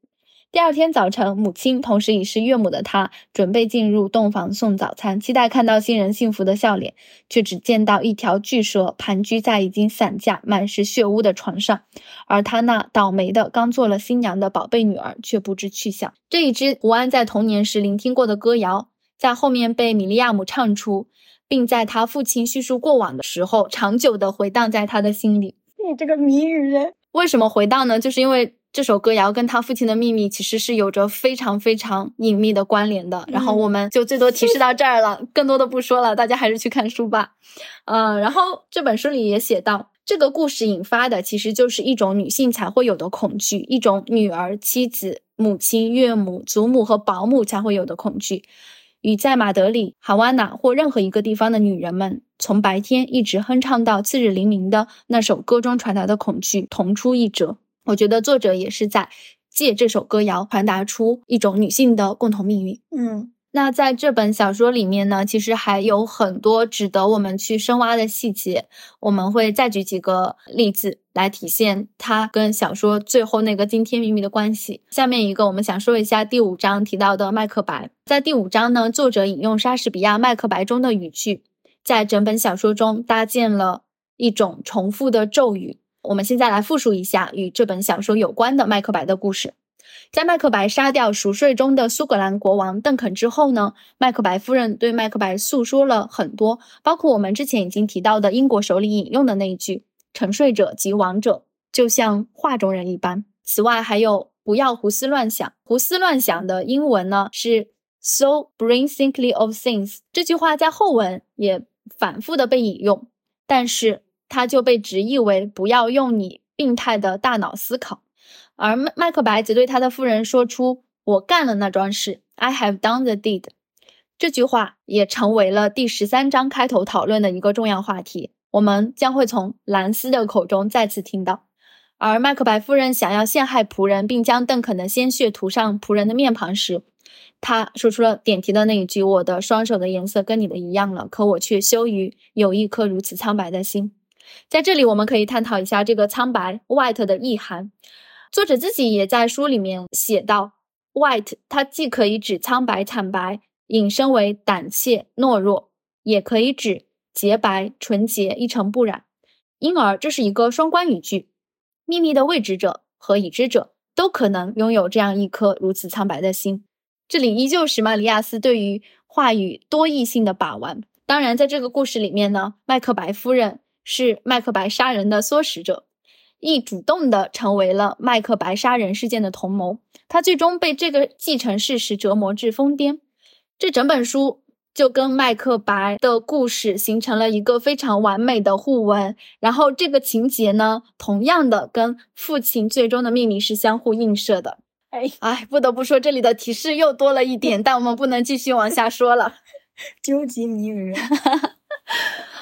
第二天早晨，母亲同时已是岳母的她，准备进入洞房送早餐，期待看到新人幸福的笑脸，却只见到一条巨蛇盘踞在已经散架、满是血污的床上，而她那倒霉的刚做了新娘的宝贝女儿却不知去向。这一支胡安在童年时聆听过的歌谣，在后面被米利亚姆唱出，并在他父亲叙述过往的时候，长久地回荡在他的心里。你这个谜语人，为什么回荡呢？就是因为。这首歌谣跟他父亲的秘密其实是有着非常非常隐秘的关联的。然后我们就最多提示到这儿了，更多的不说了，大家还是去看书吧。嗯，然后这本书里也写到，这个故事引发的其实就是一种女性才会有的恐惧，一种女儿、妻子、母亲、岳母、祖母和保姆才会有的恐惧，与在马德里、哈瓦那或任何一个地方的女人们从白天一直哼唱到次日黎明的那首歌中传达的恐惧同出一辙。我觉得作者也是在借这首歌谣传达出一种女性的共同命运。嗯，那在这本小说里面呢，其实还有很多值得我们去深挖的细节。我们会再举几个例子来体现它跟小说最后那个惊天秘密的关系。下面一个，我们想说一下第五章提到的《麦克白》。在第五章呢，作者引用莎士比亚《麦克白》中的语句，在整本小说中搭建了一种重复的咒语。我们现在来复述一下与这本小说有关的麦克白的故事。在麦克白杀掉熟睡中的苏格兰国王邓肯之后呢，麦克白夫人对麦克白诉说了很多，包括我们之前已经提到的英国首领引用的那一句：“沉睡者即亡者，就像画中人一般。”此外，还有“不要胡思乱想”。胡思乱想的英文呢是 “so brain thinkly of things”。这句话在后文也反复的被引用，但是。他就被直译为“不要用你病态的大脑思考”，而麦克白则对他的夫人说出：“我干了那桩事，I have done the deed。”这句话也成为了第十三章开头讨论的一个重要话题。我们将会从兰斯的口中再次听到。而麦克白夫人想要陷害仆人，并将邓肯的鲜血涂上仆人的面庞时，他说出了点题的那一句：“我的双手的颜色跟你的一样了，可我却羞于有一颗如此苍白的心。”在这里，我们可以探讨一下这个苍白 （white） 的意涵。作者自己也在书里面写到，white 它既可以指苍白、惨白，引申为胆怯、懦弱，也可以指洁白、纯洁、一尘不染。因而，这是一个双关语句。秘密的未知者和已知者都可能拥有这样一颗如此苍白的心。这里依旧是玛里亚斯对于话语多义性的把玩。当然，在这个故事里面呢，麦克白夫人。是麦克白杀人的唆使者，亦主动的成为了麦克白杀人事件的同谋。他最终被这个继承事实折磨至疯癫。这整本书就跟麦克白的故事形成了一个非常完美的互文。然后这个情节呢，同样的跟父亲最终的秘密是相互映射的。哎哎，不得不说这里的提示又多了一点，但我们不能继续往下说了。究极谜语。*laughs*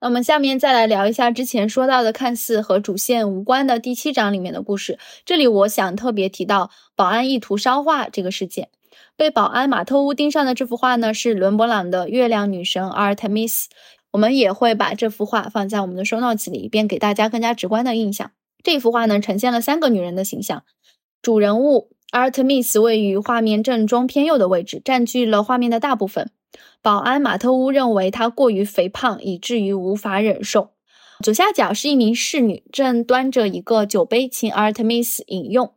那我们下面再来聊一下之前说到的看似和主线无关的第七章里面的故事。这里我想特别提到保安意图烧画这个事件。被保安马特乌盯上的这幅画呢，是伦勃朗的《月亮女神阿尔忒弥斯》。我们也会把这幅画放在我们的收 notes 里，以便给大家更加直观的印象。这幅画呢，呈现了三个女人的形象，主人物阿尔特密斯位于画面正中偏右的位置，占据了画面的大部分。保安马特乌认为她过于肥胖，以至于无法忍受。左下角是一名侍女，正端着一个酒杯，请阿尔特密斯饮用。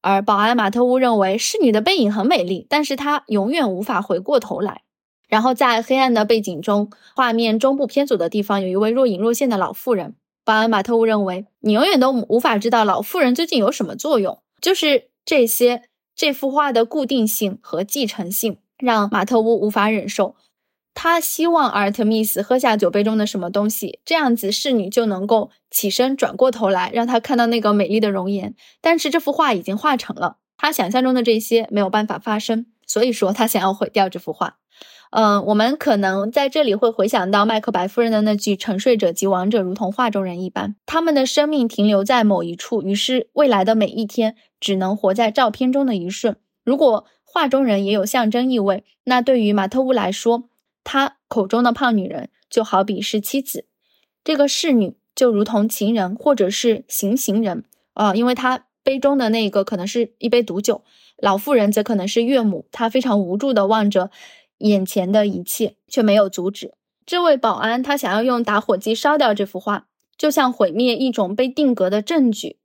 而保安马特乌认为侍女的背影很美丽，但是她永远无法回过头来。然后在黑暗的背景中，画面中部偏左的地方有一位若隐若现的老妇人。保安马特乌认为，你永远都无法知道老妇人究竟有什么作用。就是这些，这幅画的固定性和继承性让马特乌无法忍受。他希望阿尔特密斯喝下酒杯中的什么东西，这样子侍女就能够起身转过头来，让他看到那个美丽的容颜。但是这幅画已经画成了，他想象中的这些没有办法发生，所以说他想要毁掉这幅画。嗯，我们可能在这里会回想到麦克白夫人的那句“沉睡者及亡者如同画中人一般”，他们的生命停留在某一处，于是未来的每一天只能活在照片中的一瞬。如果画中人也有象征意味，那对于马特乌来说，他口中的胖女人就好比是妻子，这个侍女就如同情人或者是行刑人啊，因为他杯中的那个可能是一杯毒酒，老妇人则可能是岳母，她非常无助地望着眼前的一切，却没有阻止。这位保安，他想要用打火机烧掉这幅画，就像毁灭一种被定格的证据，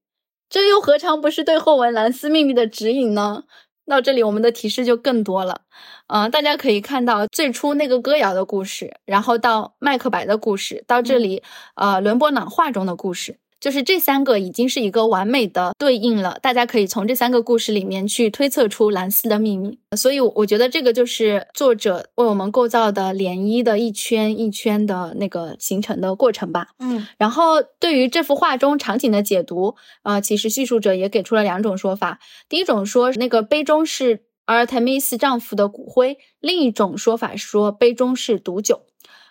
这又何尝不是对后文蓝斯秘密的指引呢？到这里，我们的提示就更多了，嗯，大家可以看到最初那个歌谣的故事，然后到麦克白的故事，到这里，呃，伦勃朗画中的故事。就是这三个已经是一个完美的对应了，大家可以从这三个故事里面去推测出蓝丝的秘密。所以我觉得这个就是作者为我们构造的涟漪的一圈一圈的那个形成的过程吧。嗯，然后对于这幅画中场景的解读，呃，其实叙述者也给出了两种说法。第一种说那个杯中是阿尔泰米斯丈夫的骨灰，另一种说法说杯中是毒酒。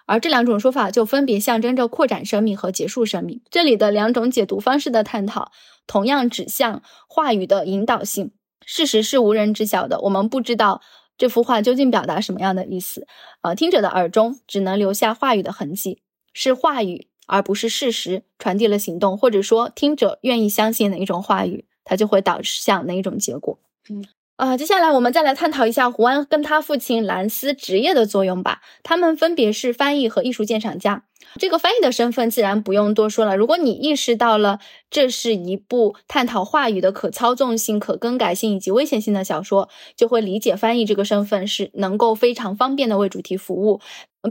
而这两种说法就分别象征着扩展生命和结束生命。这里的两种解读方式的探讨，同样指向话语的引导性。事实是无人知晓的，我们不知道这幅画究竟表达什么样的意思。呃，听者的耳中只能留下话语的痕迹，是话语而不是事实传递了行动，或者说听者愿意相信哪一种话语，它就会导向哪一种结果。嗯。啊，接下来我们再来探讨一下胡安跟他父亲兰斯职业的作用吧。他们分别是翻译和艺术鉴赏家。这个翻译的身份自然不用多说了。如果你意识到了这是一部探讨话语的可操纵性、可更改性以及危险性的小说，就会理解翻译这个身份是能够非常方便的为主题服务，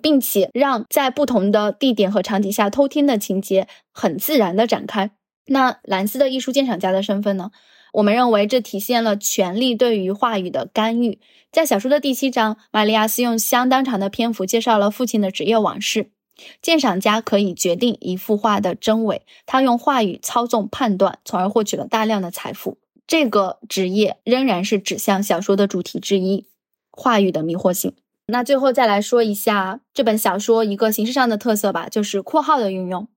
并且让在不同的地点和场景下偷听的情节很自然的展开。那兰斯的艺术鉴赏家的身份呢？我们认为这体现了权力对于话语的干预。在小说的第七章，玛利亚斯用相当长的篇幅介绍了父亲的职业往事。鉴赏家可以决定一幅画的真伪，他用话语操纵判断，从而获取了大量的财富。这个职业仍然是指向小说的主题之一——话语的迷惑性。那最后再来说一下这本小说一个形式上的特色吧，就是括号的运用。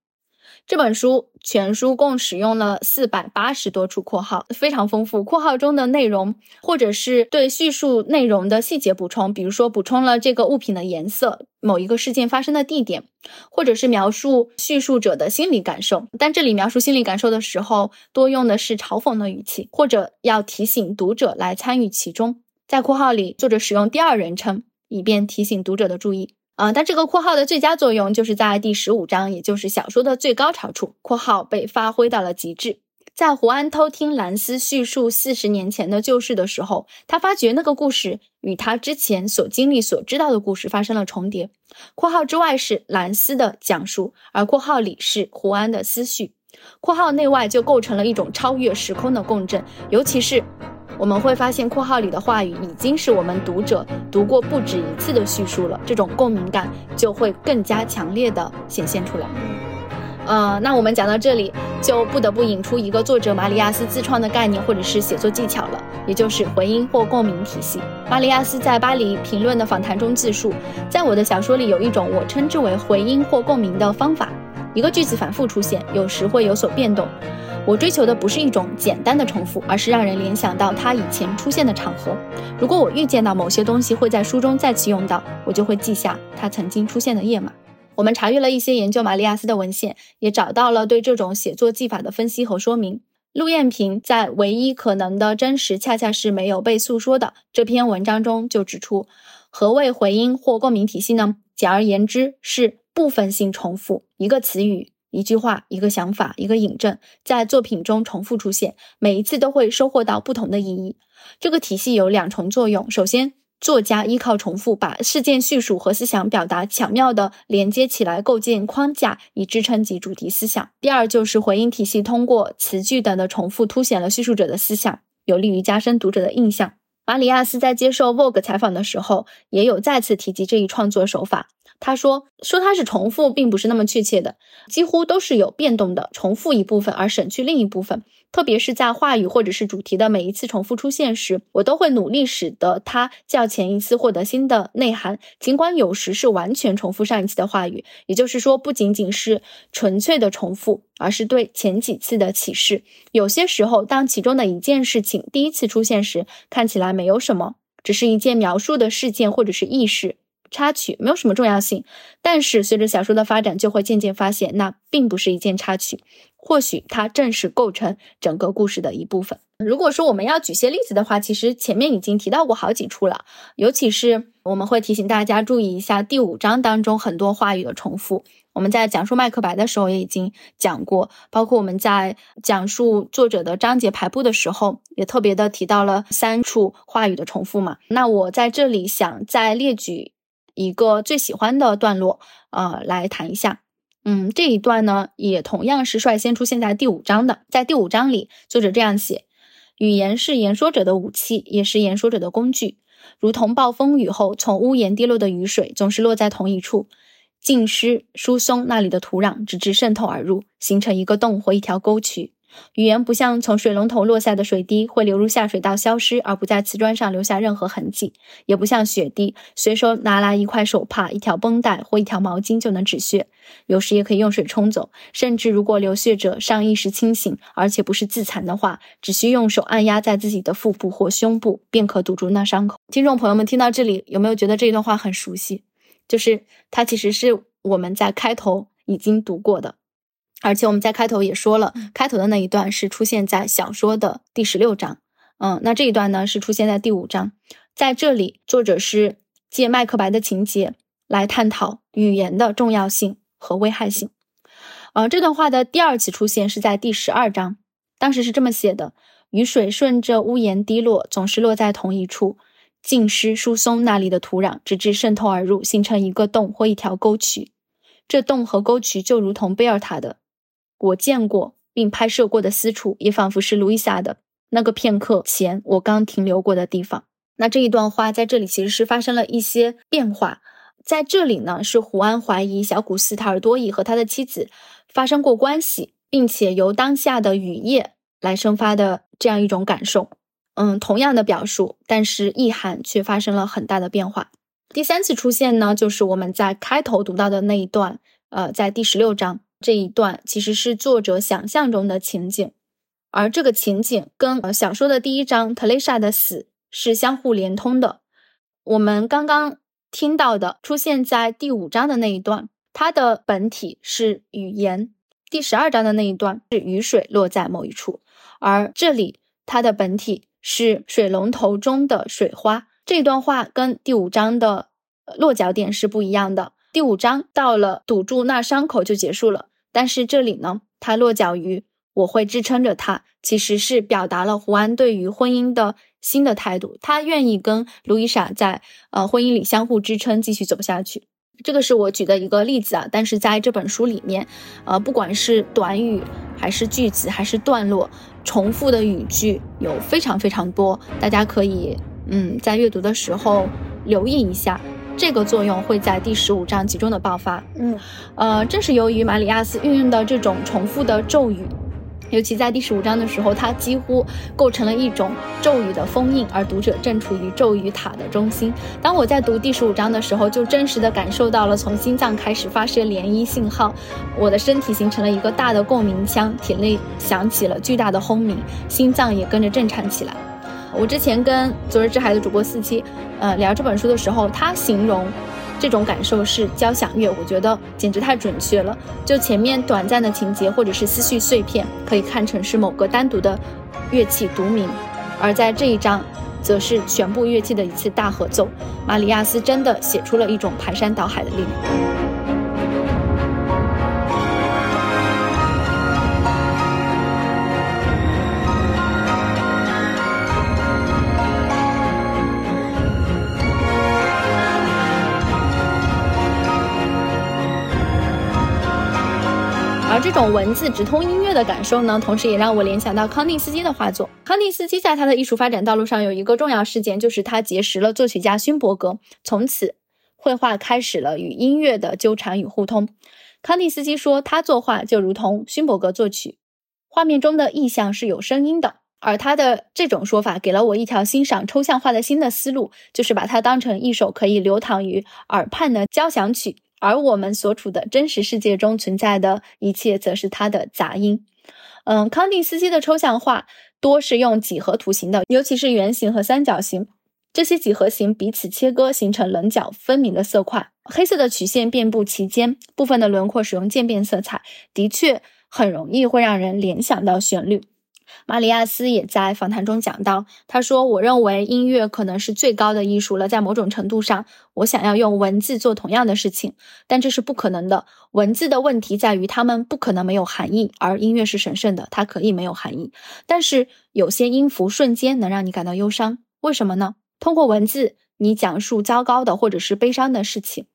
这本书全书共使用了四百八十多处括号，非常丰富。括号中的内容，或者是对叙述内容的细节补充，比如说补充了这个物品的颜色、某一个事件发生的地点，或者是描述叙述者的心理感受。但这里描述心理感受的时候，多用的是嘲讽的语气，或者要提醒读者来参与其中。在括号里，作者使用第二人称，以便提醒读者的注意。啊，但这个括号的最佳作用就是在第十五章，也就是小说的最高潮处，括号被发挥到了极致。在胡安偷听兰斯叙述四十年前的旧事的时候，他发觉那个故事与他之前所经历、所知道的故事发生了重叠。括号之外是兰斯的讲述，而括号里是胡安的思绪。括号内外就构成了一种超越时空的共振，尤其是。我们会发现，括号里的话语已经是我们读者读过不止一次的叙述了，这种共鸣感就会更加强烈的显现出来。呃，那我们讲到这里，就不得不引出一个作者马里亚斯自创的概念或者是写作技巧了，也就是回音或共鸣体系。马里亚斯在巴黎评论的访谈中自述，在我的小说里有一种我称之为回音或共鸣的方法，一个句子反复出现，有时会有所变动。我追求的不是一种简单的重复，而是让人联想到他以前出现的场合。如果我预见到某些东西会在书中再次用到，我就会记下他曾经出现的页码。我们查阅了一些研究玛利亚斯的文献，也找到了对这种写作技法的分析和说明。陆彦平在唯一可能的真实恰恰是没有被诉说的这篇文章中就指出，何谓回音或共鸣体系呢？简而言之，是部分性重复，一个词语、一句话、一个想法、一个引证，在作品中重复出现，每一次都会收获到不同的意义。这个体系有两重作用，首先。作家依靠重复，把事件叙述和思想表达巧妙地连接起来，构建框架以支撑其主题思想。第二就是回音体系，通过词句等的重复，凸显了叙述者的思想，有利于加深读者的印象。马里亚斯在接受 Vogue 采访的时候，也有再次提及这一创作手法。他说：“说它是重复，并不是那么确切的，几乎都是有变动的，重复一部分而省去另一部分。特别是在话语或者是主题的每一次重复出现时，我都会努力使得它较前一次获得新的内涵，尽管有时是完全重复上一次的话语。也就是说，不仅仅是纯粹的重复，而是对前几次的启示。有些时候，当其中的一件事情第一次出现时，看起来没有什么，只是一件描述的事件或者是意识。”插曲没有什么重要性，但是随着小说的发展，就会渐渐发现那并不是一件插曲，或许它正是构成整个故事的一部分。如果说我们要举些例子的话，其实前面已经提到过好几处了，尤其是我们会提醒大家注意一下第五章当中很多话语的重复。我们在讲述麦克白的时候也已经讲过，包括我们在讲述作者的章节排布的时候，也特别的提到了三处话语的重复嘛。那我在这里想再列举。一个最喜欢的段落，呃，来谈一下。嗯，这一段呢，也同样是率先出现在第五章的。在第五章里，作者这样写：语言是言说者的武器，也是言说者的工具，如同暴风雨后从屋檐滴落的雨水，总是落在同一处，浸湿疏松那里的土壤，直至渗透而入，形成一个洞或一条沟渠。语言不像从水龙头落下的水滴会流入下水道消失，而不在瓷砖上留下任何痕迹；也不像血滴，随手拿来一块手帕、一条绷带或一条毛巾就能止血，有时也可以用水冲走。甚至如果流血者尚意识清醒，而且不是自残的话，只需用手按压在自己的腹部或胸部，便可堵住那伤口。听众朋友们，听到这里有没有觉得这一段话很熟悉？就是它其实是我们在开头已经读过的。而且我们在开头也说了，开头的那一段是出现在小说的第十六章，嗯，那这一段呢是出现在第五章，在这里作者是借麦克白的情节来探讨语言的重要性和危害性。呃，这段话的第二次出现是在第十二章，当时是这么写的：雨水顺着屋檐滴落，总是落在同一处，浸湿疏松那里的土壤，直至渗透而入，形成一个洞或一条沟渠。这洞和沟渠就如同贝尔塔的。我见过并拍摄过的私处，也仿佛是路易莎的那个片刻前我刚停留过的地方。那这一段话在这里其实是发生了一些变化。在这里呢，是胡安怀疑小古斯塔尔多伊和他的妻子发生过关系，并且由当下的雨夜来生发的这样一种感受。嗯，同样的表述，但是意涵却发生了很大的变化。第三次出现呢，就是我们在开头读到的那一段，呃，在第十六章。这一段其实是作者想象中的情景，而这个情景跟呃小说的第一章特蕾莎的死是相互连通的。我们刚刚听到的出现在第五章的那一段，它的本体是语言；第十二章的那一段是雨水落在某一处，而这里它的本体是水龙头中的水花。这段话跟第五章的落脚点是不一样的。第五章到了堵住那伤口就结束了。但是这里呢，它落脚于我会支撑着他，其实是表达了胡安对于婚姻的新的态度。他愿意跟路易莎在呃婚姻里相互支撑，继续走下去。这个是我举的一个例子啊。但是在这本书里面，呃，不管是短语还是句子还是段落，重复的语句有非常非常多，大家可以嗯在阅读的时候留意一下。这个作用会在第十五章集中的爆发。嗯，呃，正是由于马里亚斯运用的这种重复的咒语，尤其在第十五章的时候，它几乎构成了一种咒语的封印，而读者正处于咒语塔的中心。当我在读第十五章的时候，就真实的感受到了从心脏开始发射涟漪信号，我的身体形成了一个大的共鸣腔，体内响起了巨大的轰鸣，心脏也跟着震颤起来。我之前跟昨日之海的主播四七，呃，聊这本书的时候，他形容这种感受是交响乐，我觉得简直太准确了。就前面短暂的情节或者是思绪碎片，可以看成是某个单独的乐器独鸣，而在这一章，则是全部乐器的一次大合奏。马里亚斯真的写出了一种排山倒海的力量。这种文字直通音乐的感受呢，同时也让我联想到康定斯基的画作。康定斯基在他的艺术发展道路上有一个重要事件，就是他结识了作曲家勋伯格，从此绘画开始了与音乐的纠缠与互通。康定斯基说，他作画就如同勋伯格作曲，画面中的意象是有声音的。而他的这种说法给了我一条欣赏抽象画的新的思路，就是把它当成一首可以流淌于耳畔的交响曲。而我们所处的真实世界中存在的一切，则是它的杂音。嗯，康定斯基的抽象画多是用几何图形的，尤其是圆形和三角形。这些几何形彼此切割，形成棱角分明的色块。黑色的曲线遍布其间，部分的轮廓使用渐变色彩，的确很容易会让人联想到旋律。马里亚斯也在访谈中讲到，他说：“我认为音乐可能是最高的艺术了，在某种程度上，我想要用文字做同样的事情，但这是不可能的。文字的问题在于，它们不可能没有含义，而音乐是神圣的，它可以没有含义。但是有些音符瞬间能让你感到忧伤，为什么呢？通过文字，你讲述糟糕的或者是悲伤的事情。”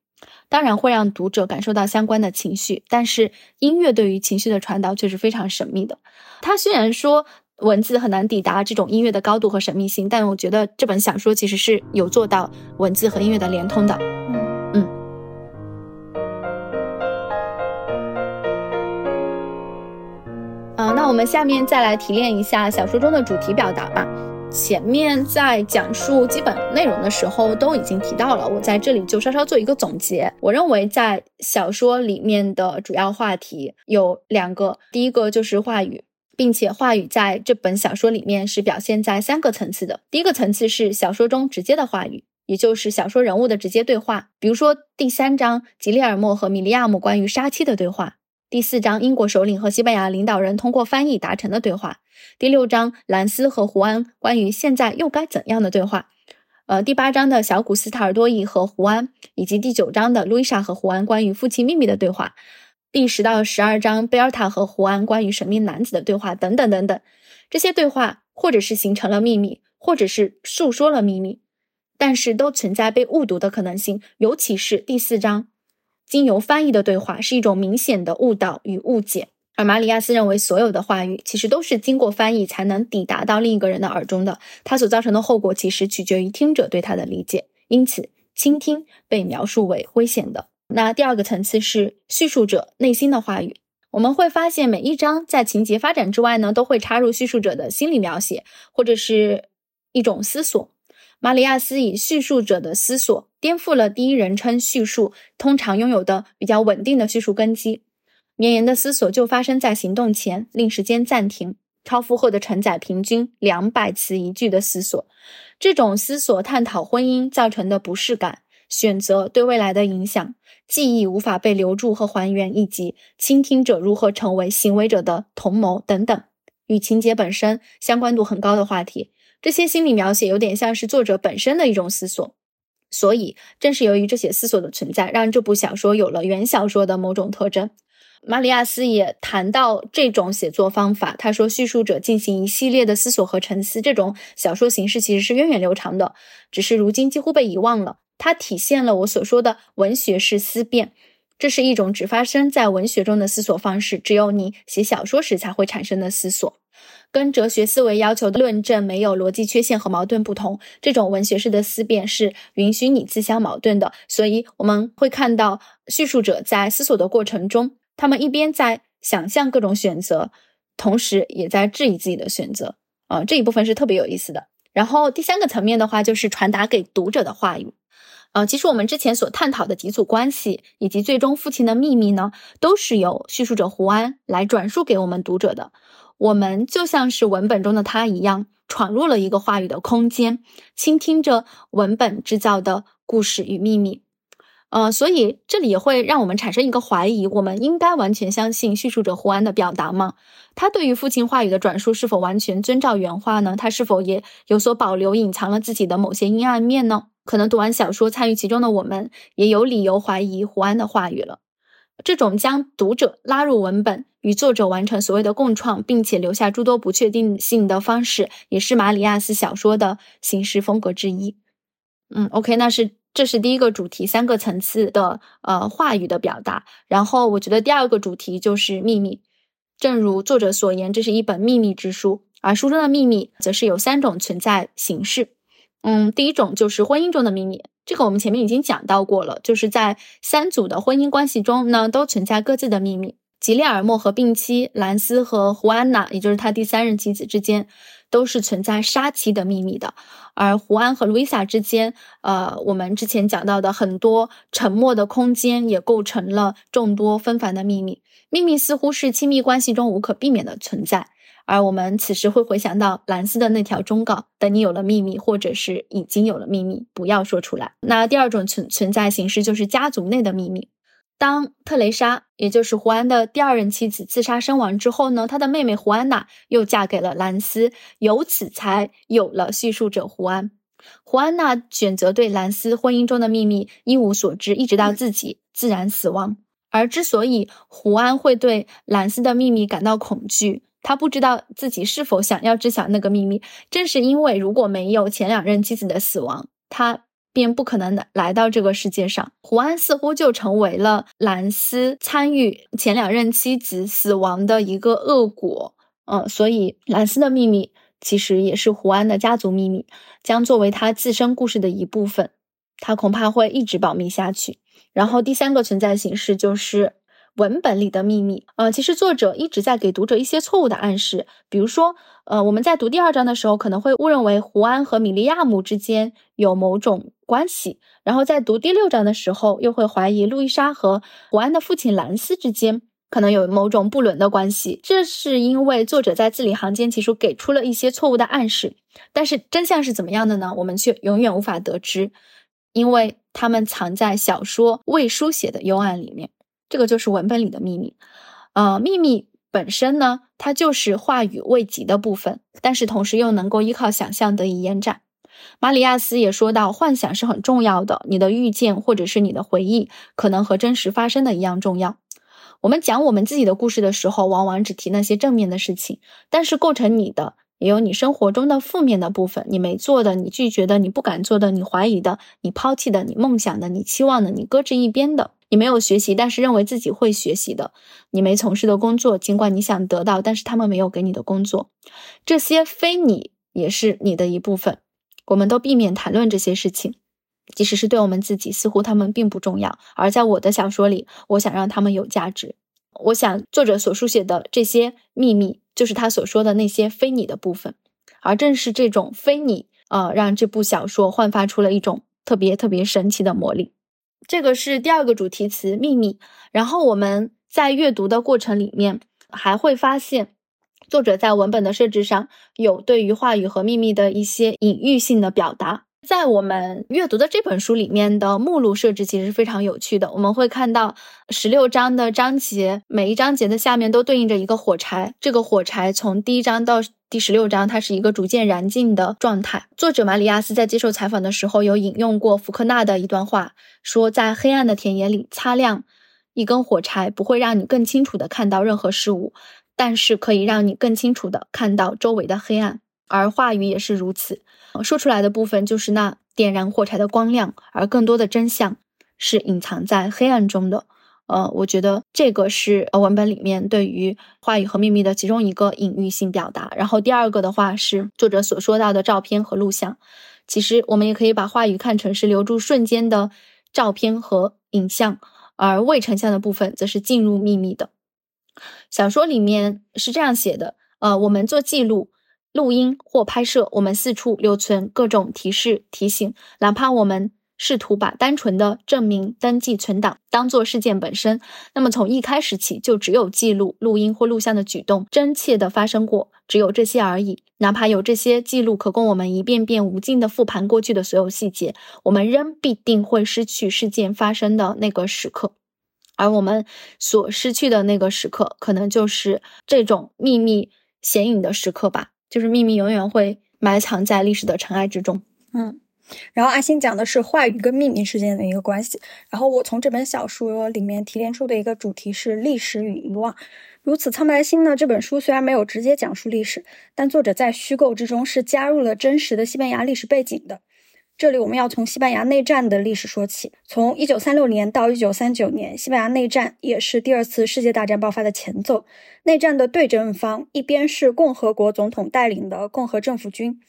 当然会让读者感受到相关的情绪，但是音乐对于情绪的传导却是非常神秘的。它虽然说文字很难抵达这种音乐的高度和神秘性，但我觉得这本小说其实是有做到文字和音乐的连通的。嗯嗯。啊，那我们下面再来提炼一下小说中的主题表达吧。前面在讲述基本内容的时候都已经提到了，我在这里就稍稍做一个总结。我认为在小说里面的主要话题有两个，第一个就是话语，并且话语在这本小说里面是表现在三个层次的。第一个层次是小说中直接的话语，也就是小说人物的直接对话，比如说第三章吉列尔莫和米利亚姆关于杀妻的对话。第四章，英国首领和西班牙领导人通过翻译达成的对话；第六章，兰斯和胡安关于现在又该怎样的对话；呃，第八章的小古斯塔尔多伊和胡安，以及第九章的路易莎和胡安关于父亲秘密的对话；第十到十二章，贝尔塔和胡安关于神秘男子的对话，等等等等。这些对话或者是形成了秘密，或者是诉说了秘密，但是都存在被误读的可能性，尤其是第四章。经由翻译的对话是一种明显的误导与误解，而马里亚斯认为所有的话语其实都是经过翻译才能抵达到另一个人的耳中的，它所造成的后果其实取决于听者对他的理解，因此倾听被描述为危险的。那第二个层次是叙述者内心的话语，我们会发现每一章在情节发展之外呢，都会插入叙述者的心理描写或者是一种思索。马里亚斯以叙述者的思索颠覆了第一人称叙述通常拥有的比较稳定的叙述根基。绵延的思索就发生在行动前，令时间暂停，超负荷的承载平均两百词一句的思索。这种思索探讨婚姻造成的不适感、选择对未来的影响、记忆无法被留住和还原，以及倾听者如何成为行为者的同谋等等，与情节本身相关度很高的话题。这些心理描写有点像是作者本身的一种思索，所以正是由于这些思索的存在，让这部小说有了原小说的某种特征。马里亚斯也谈到这种写作方法，他说：“叙述者进行一系列的思索和沉思，这种小说形式其实是源远流长的，只是如今几乎被遗忘了。它体现了我所说的文学式思辨，这是一种只发生在文学中的思索方式，只有你写小说时才会产生的思索。”跟哲学思维要求的论证没有逻辑缺陷和矛盾不同，这种文学式的思辨是允许你自相矛盾的。所以我们会看到叙述者在思索的过程中，他们一边在想象各种选择，同时也在质疑自己的选择。啊，这一部分是特别有意思的。然后第三个层面的话，就是传达给读者的话语。呃，其实我们之前所探讨的几组关系，以及最终父亲的秘密呢，都是由叙述者胡安来转述给我们读者的。我们就像是文本中的他一样，闯入了一个话语的空间，倾听着文本制造的故事与秘密。呃，所以这里也会让我们产生一个怀疑：我们应该完全相信叙述者胡安的表达吗？他对于父亲话语的转述是否完全遵照原话呢？他是否也有所保留，隐藏了自己的某些阴暗面呢？可能读完小说参与其中的我们，也有理由怀疑胡安的话语了。这种将读者拉入文本，与作者完成所谓的共创，并且留下诸多不确定性的方式，也是马里亚斯小说的形式风格之一。嗯，OK，那是这是第一个主题，三个层次的呃话语的表达。然后我觉得第二个主题就是秘密。正如作者所言，这是一本秘密之书，而书中的秘密则是有三种存在形式。嗯，第一种就是婚姻中的秘密。这个我们前面已经讲到过了，就是在三组的婚姻关系中呢，都存在各自的秘密。吉列尔莫和病妻兰斯和胡安娜，也就是他第三任妻子之间，都是存在杀妻的秘密的。而胡安和路易莎之间，呃，我们之前讲到的很多沉默的空间，也构成了众多纷繁的秘密。秘密似乎是亲密关系中无可避免的存在。而我们此时会回想到兰斯的那条忠告：等你有了秘密，或者是已经有了秘密，不要说出来。那第二种存存在形式就是家族内的秘密。当特蕾莎，也就是胡安的第二任妻子自杀身亡之后呢，他的妹妹胡安娜又嫁给了兰斯，由此才有了叙述者胡安。胡安娜选择对兰斯婚姻中的秘密一无所知，一直到自己自然死亡。而之所以胡安会对兰斯的秘密感到恐惧，他不知道自己是否想要知晓那个秘密，正是因为如果没有前两任妻子的死亡，他便不可能来来到这个世界上。胡安似乎就成为了兰斯参与前两任妻子死亡的一个恶果。嗯，所以兰斯的秘密其实也是胡安的家族秘密，将作为他自身故事的一部分，他恐怕会一直保密下去。然后第三个存在形式就是。文本里的秘密，呃，其实作者一直在给读者一些错误的暗示，比如说，呃，我们在读第二章的时候，可能会误认为胡安和米利亚姆之间有某种关系，然后在读第六章的时候，又会怀疑路易莎和胡安的父亲兰斯之间可能有某种不伦的关系。这是因为作者在字里行间其实给出了一些错误的暗示，但是真相是怎么样的呢？我们却永远无法得知，因为他们藏在小说未书写的幽暗里面。这个就是文本里的秘密，呃，秘密本身呢，它就是话语未及的部分，但是同时又能够依靠想象得以延展。马里亚斯也说到，幻想是很重要的，你的预见或者是你的回忆，可能和真实发生的一样重要。我们讲我们自己的故事的时候，往往只提那些正面的事情，但是构成你的，也有你生活中的负面的部分，你没做的，你拒绝的，你不敢做的，你怀疑的，你抛弃的，你梦想的，你期望的，你搁置一边的。你没有学习，但是认为自己会学习的；你没从事的工作，尽管你想得到，但是他们没有给你的工作，这些非你也是你的一部分。我们都避免谈论这些事情，即使是对我们自己，似乎他们并不重要。而在我的小说里，我想让他们有价值。我想作者所书写的这些秘密，就是他所说的那些非你的部分。而正是这种非你，呃，让这部小说焕发出了一种特别特别神奇的魔力。这个是第二个主题词秘密，然后我们在阅读的过程里面还会发现，作者在文本的设置上有对于话语和秘密的一些隐喻性的表达。在我们阅读的这本书里面的目录设置其实是非常有趣的，我们会看到十六章的章节，每一章节的下面都对应着一个火柴，这个火柴从第一章到。第十六章，它是一个逐渐燃尽的状态。作者马里亚斯在接受采访的时候，有引用过福克纳的一段话，说：“在黑暗的田野里，擦亮一根火柴，不会让你更清楚的看到任何事物，但是可以让你更清楚的看到周围的黑暗。而话语也是如此，说出来的部分就是那点燃火柴的光亮，而更多的真相是隐藏在黑暗中的。”呃，我觉得这个是呃文本里面对于话语和秘密的其中一个隐喻性表达。然后第二个的话是作者所说到的照片和录像。其实我们也可以把话语看成是留住瞬间的照片和影像，而未成像的部分则是进入秘密的。小说里面是这样写的：呃，我们做记录、录音或拍摄，我们四处留存各种提示、提醒，哪怕我们试图把单纯的证明、登记、存档当做事件本身。那么从一开始起，就只有记录、录音或录像的举动真切的发生过，只有这些而已。哪怕有这些记录可供我们一遍遍无尽的复盘过去的所有细节，我们仍必定会失去事件发生的那个时刻。而我们所失去的那个时刻，可能就是这种秘密显影的时刻吧。就是秘密永远会埋藏在历史的尘埃之中。嗯。然后阿星讲的是话语跟秘密之间的一个关系。然后我从这本小说里面提炼出的一个主题是历史与遗忘。如此苍白心呢？这本书虽然没有直接讲述历史，但作者在虚构之中是加入了真实的西班牙历史背景的。这里我们要从西班牙内战的历史说起。从一九三六年到一九三九年，西班牙内战也是第二次世界大战爆发的前奏。内战的对阵方一边是共和国总统带领的共和政府军。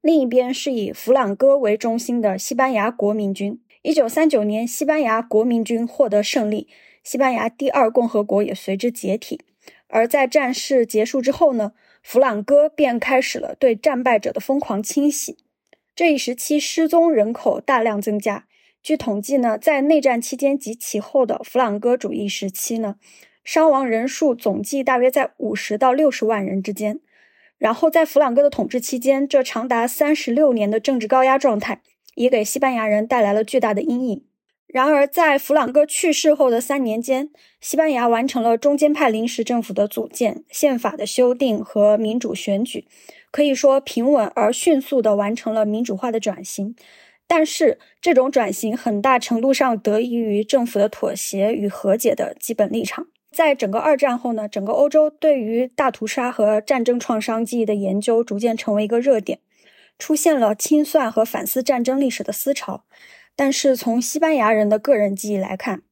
另一边是以弗朗哥为中心的西班牙国民军。一九三九年，西班牙国民军获得胜利，西班牙第二共和国也随之解体。而在战事结束之后呢，弗朗哥便开始了对战败者的疯狂清洗。这一时期失踪人口大量增加。据统计呢，在内战期间及其后的弗朗哥主义时期呢，伤亡人数总计大约在五十到六十万人之间。然后，在弗朗哥的统治期间，这长达三十六年的政治高压状态也给西班牙人带来了巨大的阴影。然而，在弗朗哥去世后的三年间，西班牙完成了中间派临时政府的组建、宪法的修订和民主选举，可以说平稳而迅速地完成了民主化的转型。但是，这种转型很大程度上得益于政府的妥协与和解的基本立场。在整个二战后呢，整个欧洲对于大屠杀和战争创伤记忆的研究逐渐成为一个热点，出现了清算和反思战争历史的思潮。但是从西班牙人的个人记忆来看，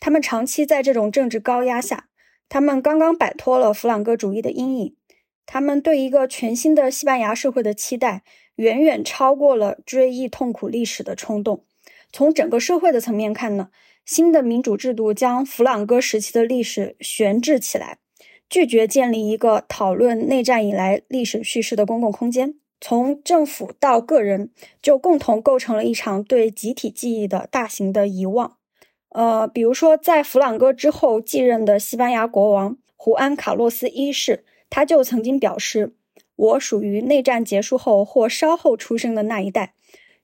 他们长期在这种政治高压下，他们刚刚摆脱了弗朗哥主义的阴影，他们对一个全新的西班牙社会的期待远远超过了追忆痛苦历史的冲动。从整个社会的层面看呢？新的民主制度将弗朗哥时期的历史悬置起来，拒绝建立一个讨论内战以来历史叙事的公共空间。从政府到个人，就共同构成了一场对集体记忆的大型的遗忘。呃，比如说，在弗朗哥之后继任的西班牙国王胡安·卡洛斯一世，他就曾经表示：“我属于内战结束后或稍后出生的那一代。”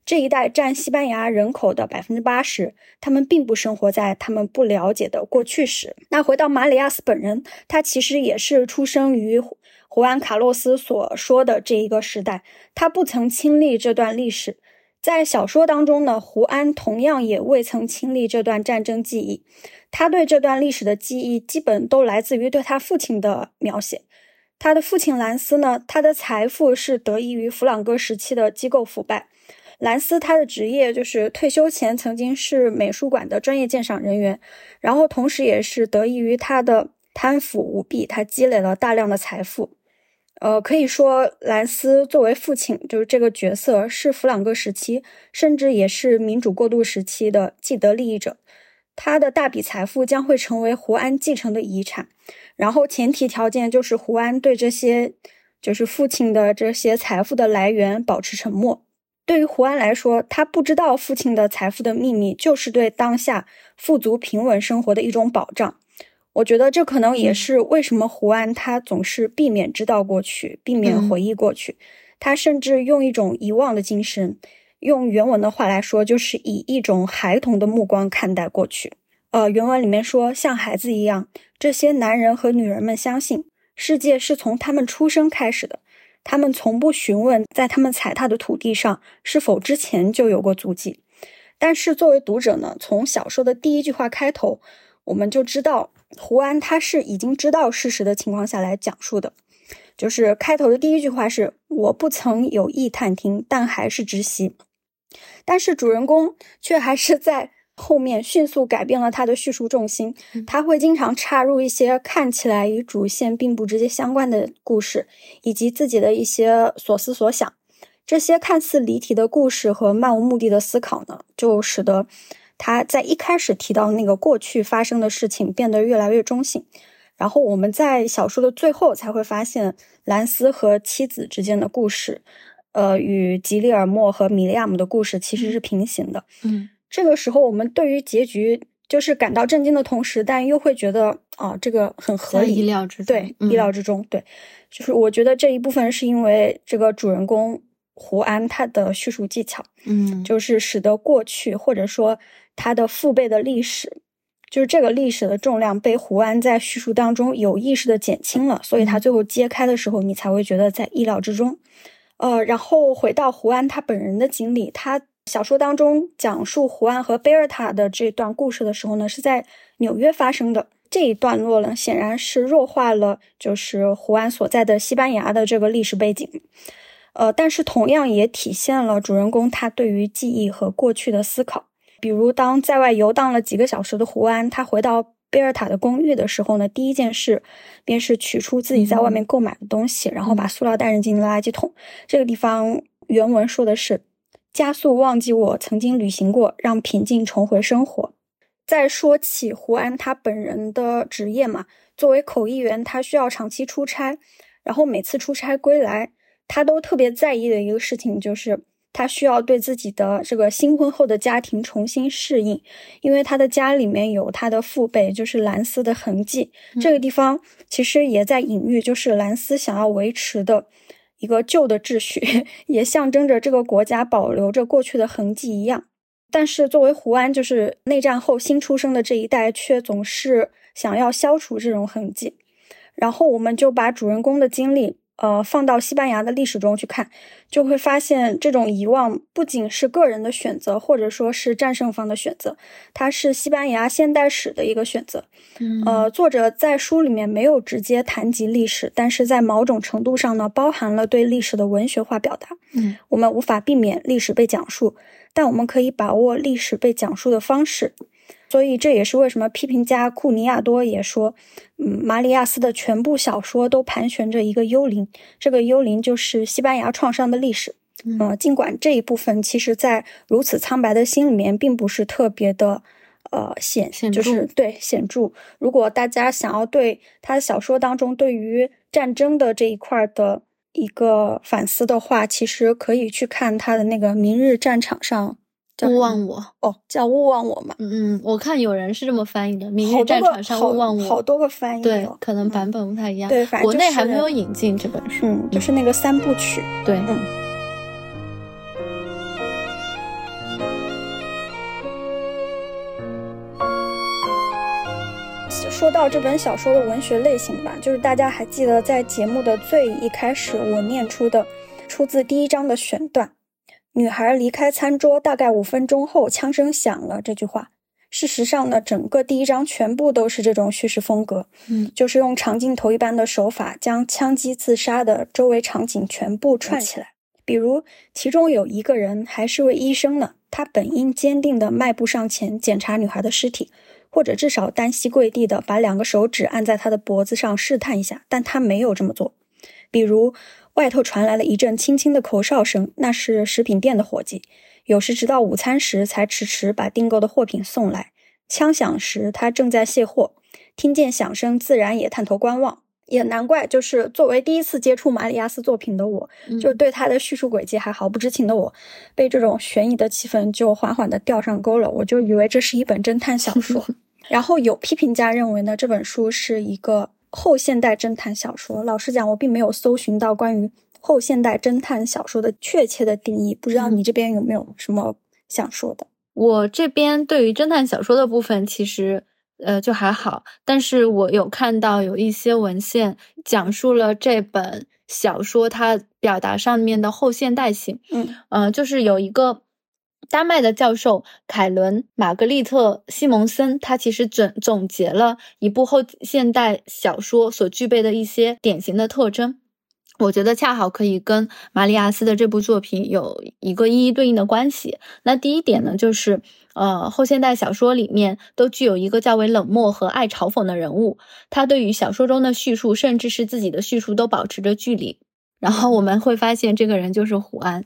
这一代占西班牙人口的百分之八十，他们并不生活在他们不了解的过去时。那回到马里亚斯本人，他其实也是出生于胡安·卡洛斯所说的这一个时代，他不曾亲历这段历史。在小说当中呢，胡安同样也未曾亲历这段战争记忆，他对这段历史的记忆基本都来自于对他父亲的描写。他的父亲兰斯呢，他的财富是得益于弗朗哥时期的机构腐败。兰斯他的职业就是退休前曾经是美术馆的专业鉴赏人员，然后同时也是得益于他的贪腐舞弊，他积累了大量的财富。呃，可以说兰斯作为父亲，就是这个角色是弗朗哥时期，甚至也是民主过渡时期的既得利益者。他的大笔财富将会成为胡安继承的遗产，然后前提条件就是胡安对这些就是父亲的这些财富的来源保持沉默。对于胡安来说，他不知道父亲的财富的秘密，就是对当下富足平稳生活的一种保障。我觉得这可能也是为什么胡安他总是避免知道过去，避免回忆过去。他甚至用一种遗忘的精神，用原文的话来说，就是以一种孩童的目光看待过去。呃，原文里面说，像孩子一样，这些男人和女人们相信世界是从他们出生开始的。他们从不询问在他们踩踏的土地上是否之前就有过足迹，但是作为读者呢，从小说的第一句话开头，我们就知道胡安他是已经知道事实的情况下来讲述的，就是开头的第一句话是“我不曾有意探听，但还是知悉”，但是主人公却还是在。后面迅速改变了他的叙述重心，他会经常插入一些看起来与主线并不直接相关的故事，以及自己的一些所思所想。这些看似离题的故事和漫无目的的思考呢，就使得他在一开始提到那个过去发生的事情变得越来越中性。然后我们在小说的最后才会发现，兰斯和妻子之间的故事，呃，与吉利尔莫和米利亚姆的故事其实是平行的。嗯。这个时候我们对于结局就是感到震惊的同时，但又会觉得啊，这个很合理，意料之中，对，意料之中，对，就是我觉得这一部分是因为这个主人公胡安他的叙述技巧，嗯，就是使得过去或者说他的父辈的历史。就是这个历史的重量被胡安在叙述当中有意识的减轻了，所以他最后揭开的时候，你才会觉得在意料之中。呃，然后回到胡安他本人的经历，他小说当中讲述胡安和贝尔塔的这段故事的时候呢，是在纽约发生的。这一段落呢，显然是弱化了就是胡安所在的西班牙的这个历史背景。呃，但是同样也体现了主人公他对于记忆和过去的思考。比如，当在外游荡了几个小时的胡安，他回到贝尔塔的公寓的时候呢，第一件事便是取出自己在外面购买的东西，然后把塑料袋扔进了垃圾桶。这个地方原文说的是：“加速忘记我曾经旅行过，让平静重回生活。”再说起胡安他本人的职业嘛，作为口译员，他需要长期出差，然后每次出差归来，他都特别在意的一个事情就是。他需要对自己的这个新婚后的家庭重新适应，因为他的家里面有他的父辈，就是兰斯的痕迹。这个地方其实也在隐喻，就是兰斯想要维持的一个旧的秩序，*laughs* 也象征着这个国家保留着过去的痕迹一样。但是作为胡安，就是内战后新出生的这一代，却总是想要消除这种痕迹。然后我们就把主人公的经历。呃，放到西班牙的历史中去看，就会发现这种遗忘不仅是个人的选择，或者说是战胜方的选择，它是西班牙现代史的一个选择。呃，作者在书里面没有直接谈及历史，但是在某种程度上呢，包含了对历史的文学化表达。嗯，我们无法避免历史被讲述，但我们可以把握历史被讲述的方式。所以这也是为什么批评家库尼亚多也说，嗯，马里亚斯的全部小说都盘旋着一个幽灵，这个幽灵就是西班牙创伤的历史。嗯，尽管这一部分其实在如此苍白的心里面并不是特别的，呃，显就是对显著。如果大家想要对他的小说当中对于战争的这一块的一个反思的话，其实可以去看他的那个《明日战场上》。勿忘我哦，叫勿忘我嘛。嗯嗯，我看有人是这么翻译的，《明日战场上勿忘我》。好多个翻译，对，可能版本不太一样。对，国内还没有引进这本书。嗯，就是那个三部曲。对，嗯。说到这本小说的文学类型吧，就是大家还记得在节目的最一开始我念出的，出自第一章的选段。女孩离开餐桌大概五分钟后，枪声响了。这句话，事实上呢，整个第一章全部都是这种叙事风格，嗯，就是用长镜头一般的手法，将枪击自杀的周围场景全部串起来。比如，其中有一个人还是位医生呢，他本应坚定地迈步上前检查女孩的尸体，或者至少单膝跪地的把两个手指按在她的脖子上试探一下，但他没有这么做。比如。外头传来了一阵轻轻的口哨声，那是食品店的伙计，有时直到午餐时才迟迟把订购的货品送来。枪响时，他正在卸货，听见响声，自然也探头观望。也难怪，就是作为第一次接触马里亚斯作品的我，就对他的叙述轨迹还毫不知情的我，被这种悬疑的气氛就缓缓地钓上钩了。我就以为这是一本侦探小说。*laughs* 然后有批评家认为呢，这本书是一个。后现代侦探小说，老实讲，我并没有搜寻到关于后现代侦探小说的确切的定义。不知道你这边有没有什么想说的？我这边对于侦探小说的部分，其实呃就还好，但是我有看到有一些文献讲述了这本小说它表达上面的后现代性。嗯，呃，就是有一个。丹麦的教授凯伦·玛格丽特·西蒙森，他其实总总结了一部后现代小说所具备的一些典型的特征，我觉得恰好可以跟马里亚斯的这部作品有一个一一对应的关系。那第一点呢，就是呃，后现代小说里面都具有一个较为冷漠和爱嘲讽的人物，他对于小说中的叙述，甚至是自己的叙述，都保持着距离。然后我们会发现这个人就是胡安，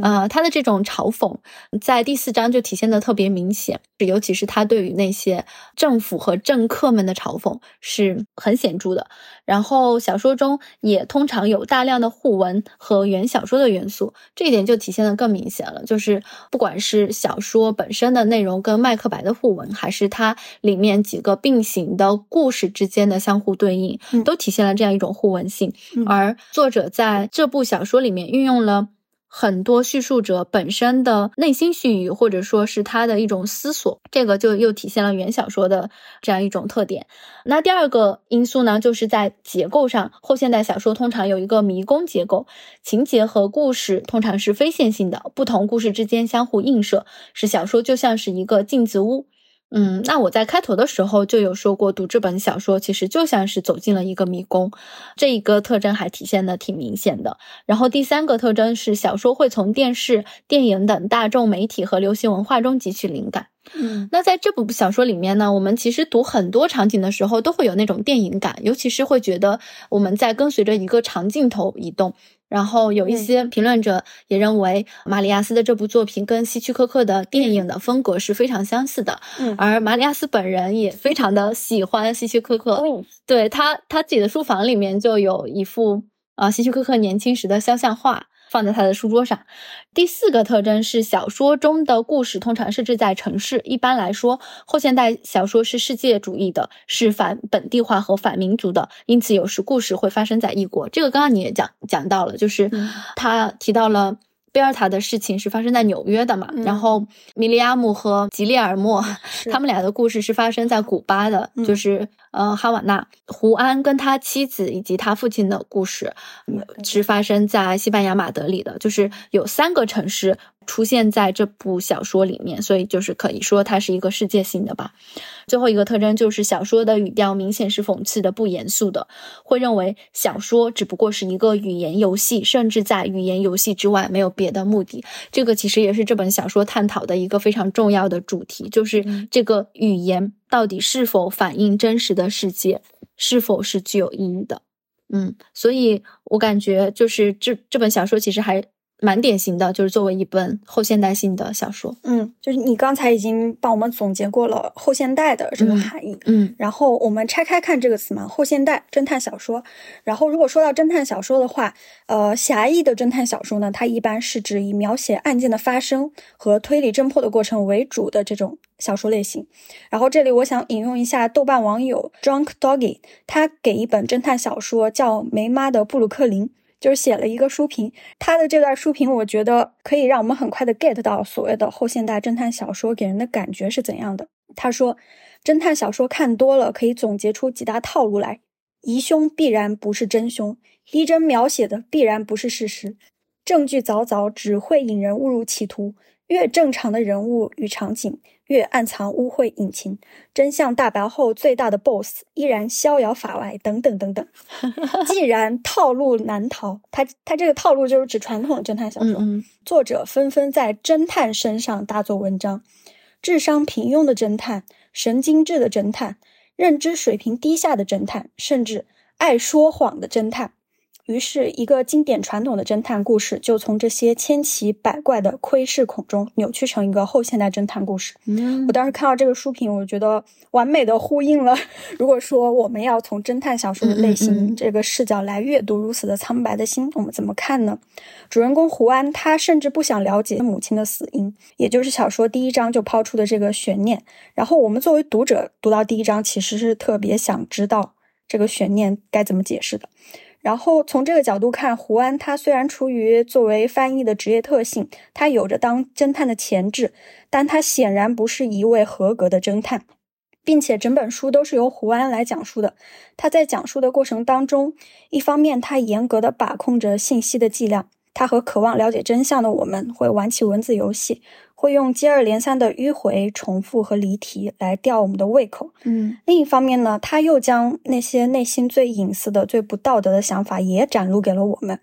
呃，他的这种嘲讽在第四章就体现的特别明显，尤其是他对于那些政府和政客们的嘲讽是很显著的。然后小说中也通常有大量的互文和原小说的元素，这一点就体现的更明显了。就是不管是小说本身的内容跟麦克白的互文，还是它里面几个并行的故事之间的相互对应，都体现了这样一种互文性。而作者在这部小说里面运用了。很多叙述者本身的内心絮语，或者说是他的一种思索，这个就又体现了原小说的这样一种特点。那第二个因素呢，就是在结构上，后现代小说通常有一个迷宫结构，情节和故事通常是非线性的，不同故事之间相互映射，使小说就像是一个镜子屋。嗯，那我在开头的时候就有说过，读这本小说其实就像是走进了一个迷宫，这一个特征还体现的挺明显的。然后第三个特征是，小说会从电视、电影等大众媒体和流行文化中汲取灵感。嗯，那在这部小说里面呢，我们其实读很多场景的时候都会有那种电影感，尤其是会觉得我们在跟随着一个长镜头移动。然后有一些评论者也认为，马里亚斯的这部作品跟希区柯克的电影的风格是非常相似的。嗯，而马里亚斯本人也非常的喜欢希区柯克。嗯，对他他自己的书房里面就有一幅啊希区柯克年轻时的肖像画。放在他的书桌上。第四个特征是，小说中的故事通常设置在城市。一般来说，后现代小说是世界主义的，是反本地化和反民族的，因此有时故事会发生在异国。这个刚刚你也讲讲到了，就是他提到了。贝尔塔的事情是发生在纽约的嘛？然后米利亚姆和吉列尔莫他们俩的故事是发生在古巴的，就是呃哈瓦那。胡安跟他妻子以及他父亲的故事是发生在西班牙马德里的，就是有三个城市。出现在这部小说里面，所以就是可以说它是一个世界性的吧。最后一个特征就是小说的语调明显是讽刺的、不严肃的，会认为小说只不过是一个语言游戏，甚至在语言游戏之外没有别的目的。这个其实也是这本小说探讨的一个非常重要的主题，就是这个语言到底是否反映真实的世界，是否是具有意义的。嗯，所以我感觉就是这这本小说其实还。蛮典型的，就是作为一本后现代性的小说。嗯，就是你刚才已经帮我们总结过了后现代的这个含义。嗯，然后我们拆开看这个词嘛，后现代侦探小说。然后如果说到侦探小说的话，呃，狭义的侦探小说呢，它一般是指以描写案件的发生和推理侦破的过程为主的这种小说类型。然后这里我想引用一下豆瓣网友 Drunk Doggy，他给一本侦探小说叫《梅妈的布鲁克林》。就是写了一个书评，他的这段书评，我觉得可以让我们很快的 get 到所谓的后现代侦探小说给人的感觉是怎样的。他说，侦探小说看多了，可以总结出几大套路来：疑凶必然不是真凶，逼真描写的必然不是事实，证据凿凿只会引人误入歧途。越正常的人物与场景，越暗藏污秽隐情。真相大白后，最大的 BOSS 依然逍遥法外，等等等等。*laughs* 既然套路难逃，他他这个套路就是指传统侦探小说。作者纷纷在侦探身上大做文章：智商平庸的侦探，神经质的侦探，认知水平低下的侦探，甚至爱说谎的侦探。于是，一个经典传统的侦探故事就从这些千奇百怪的窥视孔中扭曲成一个后现代侦探故事。嗯，我当时看到这个书评，我觉得完美的呼应了。*laughs* 如果说我们要从侦探小说的类型这个视角来阅读《如此的苍白的心》，我们怎么看呢？主人公胡安他甚至不想了解母亲的死因，也就是小说第一章就抛出的这个悬念。然后我们作为读者读到第一章，其实是特别想知道这个悬念该怎么解释的。然后从这个角度看，胡安他虽然出于作为翻译的职业特性，他有着当侦探的潜质，但他显然不是一位合格的侦探，并且整本书都是由胡安来讲述的。他在讲述的过程当中，一方面他严格的把控着信息的剂量，他和渴望了解真相的我们会玩起文字游戏。会用接二连三的迂回、重复和离题来吊我们的胃口。嗯，另一方面呢，他又将那些内心最隐私的、最不道德的想法也展露给了我们。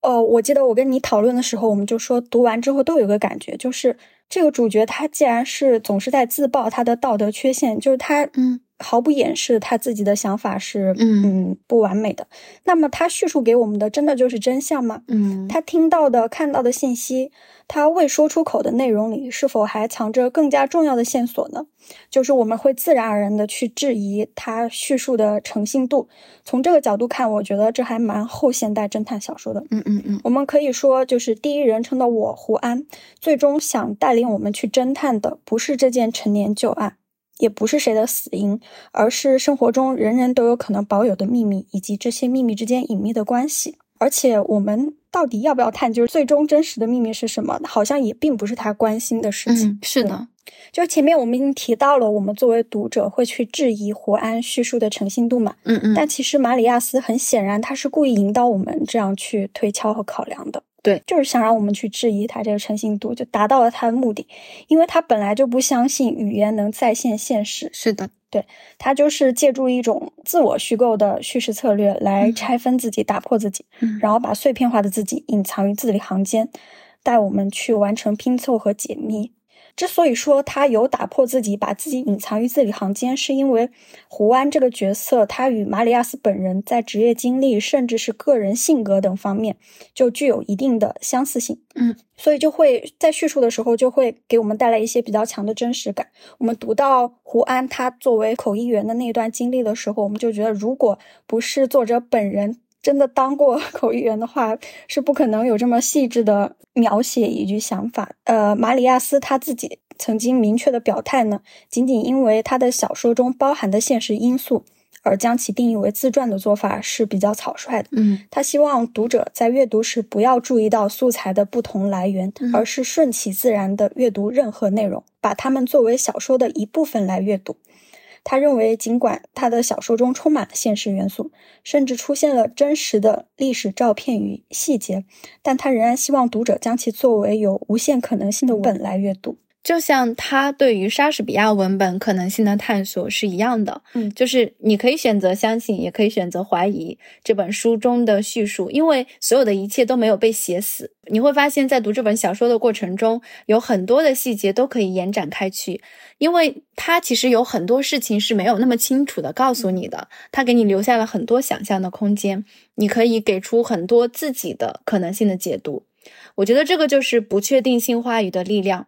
呃，我记得我跟你讨论的时候，我们就说读完之后都有个感觉，就是这个主角他既然是总是在自曝他的道德缺陷，就是他，嗯，毫不掩饰他自己的想法是嗯嗯不完美的。那么他叙述给我们的真的就是真相吗？嗯他听到的、看到的信息，他未说出口的内容里，是否还藏着更加重要的线索呢？就是我们会自然而然的去质疑他叙述的诚信度。从这个角度看，我觉得这还蛮后现代侦探小说的。嗯嗯嗯我们可以说，就是第一人称的我胡安，最终想带领我们去侦探的，不是这件陈年旧案，也不是谁的死因，而是生活中人人都有可能保有的秘密，以及这些秘密之间隐秘的关系。而且，我们到底要不要探究最终真实的秘密是什么，好像也并不是他关心的事情。嗯，是的，就前面我们已经提到了，我们作为读者会去质疑胡安叙述的诚信度嘛？嗯嗯，但其实马里亚斯很显然他是故意引导我们这样去推敲和考量的。对，就是想让我们去质疑他这个诚信度，就达到了他的目的。因为他本来就不相信语言能再现现实，是的，对他就是借助一种自我虚构的叙事策略来嗯拆分自己、打破自己，嗯然后把碎片化的自己隐藏于字里行间，带我们去完成拼凑和解密。之所以说他有打破自己，把自己隐藏于字里行间，是因为胡安这个角色，他与马里亚斯本人在职业经历，甚至是个人性格等方面，就具有一定的相似性。嗯，所以就会在叙述的时候，就会给我们带来一些比较强的真实感。我们读到胡安他作为口译员的那段经历的时候，我们就觉得，如果不是作者本人真的当过 *laughs* 口译员的话，是不可能有这么细致的描写以及想法。呃，马里亚斯他自己曾经明确的表态呢，仅仅因为他的小说中包含的现实因素，而将其定义为自传的做法是比较草率的。嗯他希望读者在阅读时不要注意到素材的不同来源，嗯而是顺其自然的阅读任何内容，把它们作为小说的一部分来阅读。他认为，尽管他的小说中充满了现实元素，甚至出现了真实的历史照片与细节，但他仍然希望读者将其作为有无限可能性的本来阅读。就像他对于莎士比亚文本可能性的探索是一样的，嗯就是你可以选择相信，也可以选择怀疑这本书中的叙述，因为所有的一切都没有被写死。你会发现在读这本小说的过程中，有很多的细节都可以延展开去，因为它其实有很多事情是没有那么清楚的告诉你的，它给你留下了很多想象的空间，你可以给出很多自己的可能性的解读。我觉得这个就是不确定性话语的力量。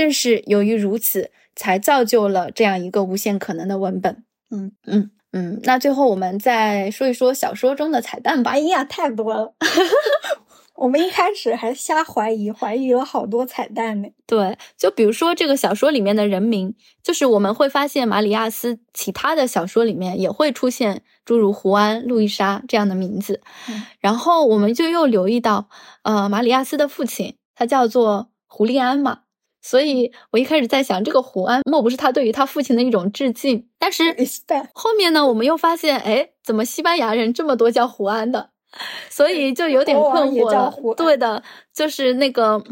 正是由于如此，才造就了这样一个无限可能的文本。嗯嗯嗯，那最后我们再说一说小说中的彩蛋吧。哎呀，太多了！*laughs* 我们一开始还瞎怀疑，怀疑了好多彩蛋呢。对，就比如说这个小说里面的人名，就是我们会发现马里亚斯其他的小说里面也会出现诸如胡安、路易莎这样的名字。嗯然后我们就又留意到，呃，马里亚斯的父亲他叫做胡利安嘛。所以我一开始在想，这个胡安莫不是他对于他父亲的一种致敬？但是后面呢，我们又发现，哎，怎么西班牙人这么多叫胡安的？*laughs* 所以就有点困惑了。对的，就是那个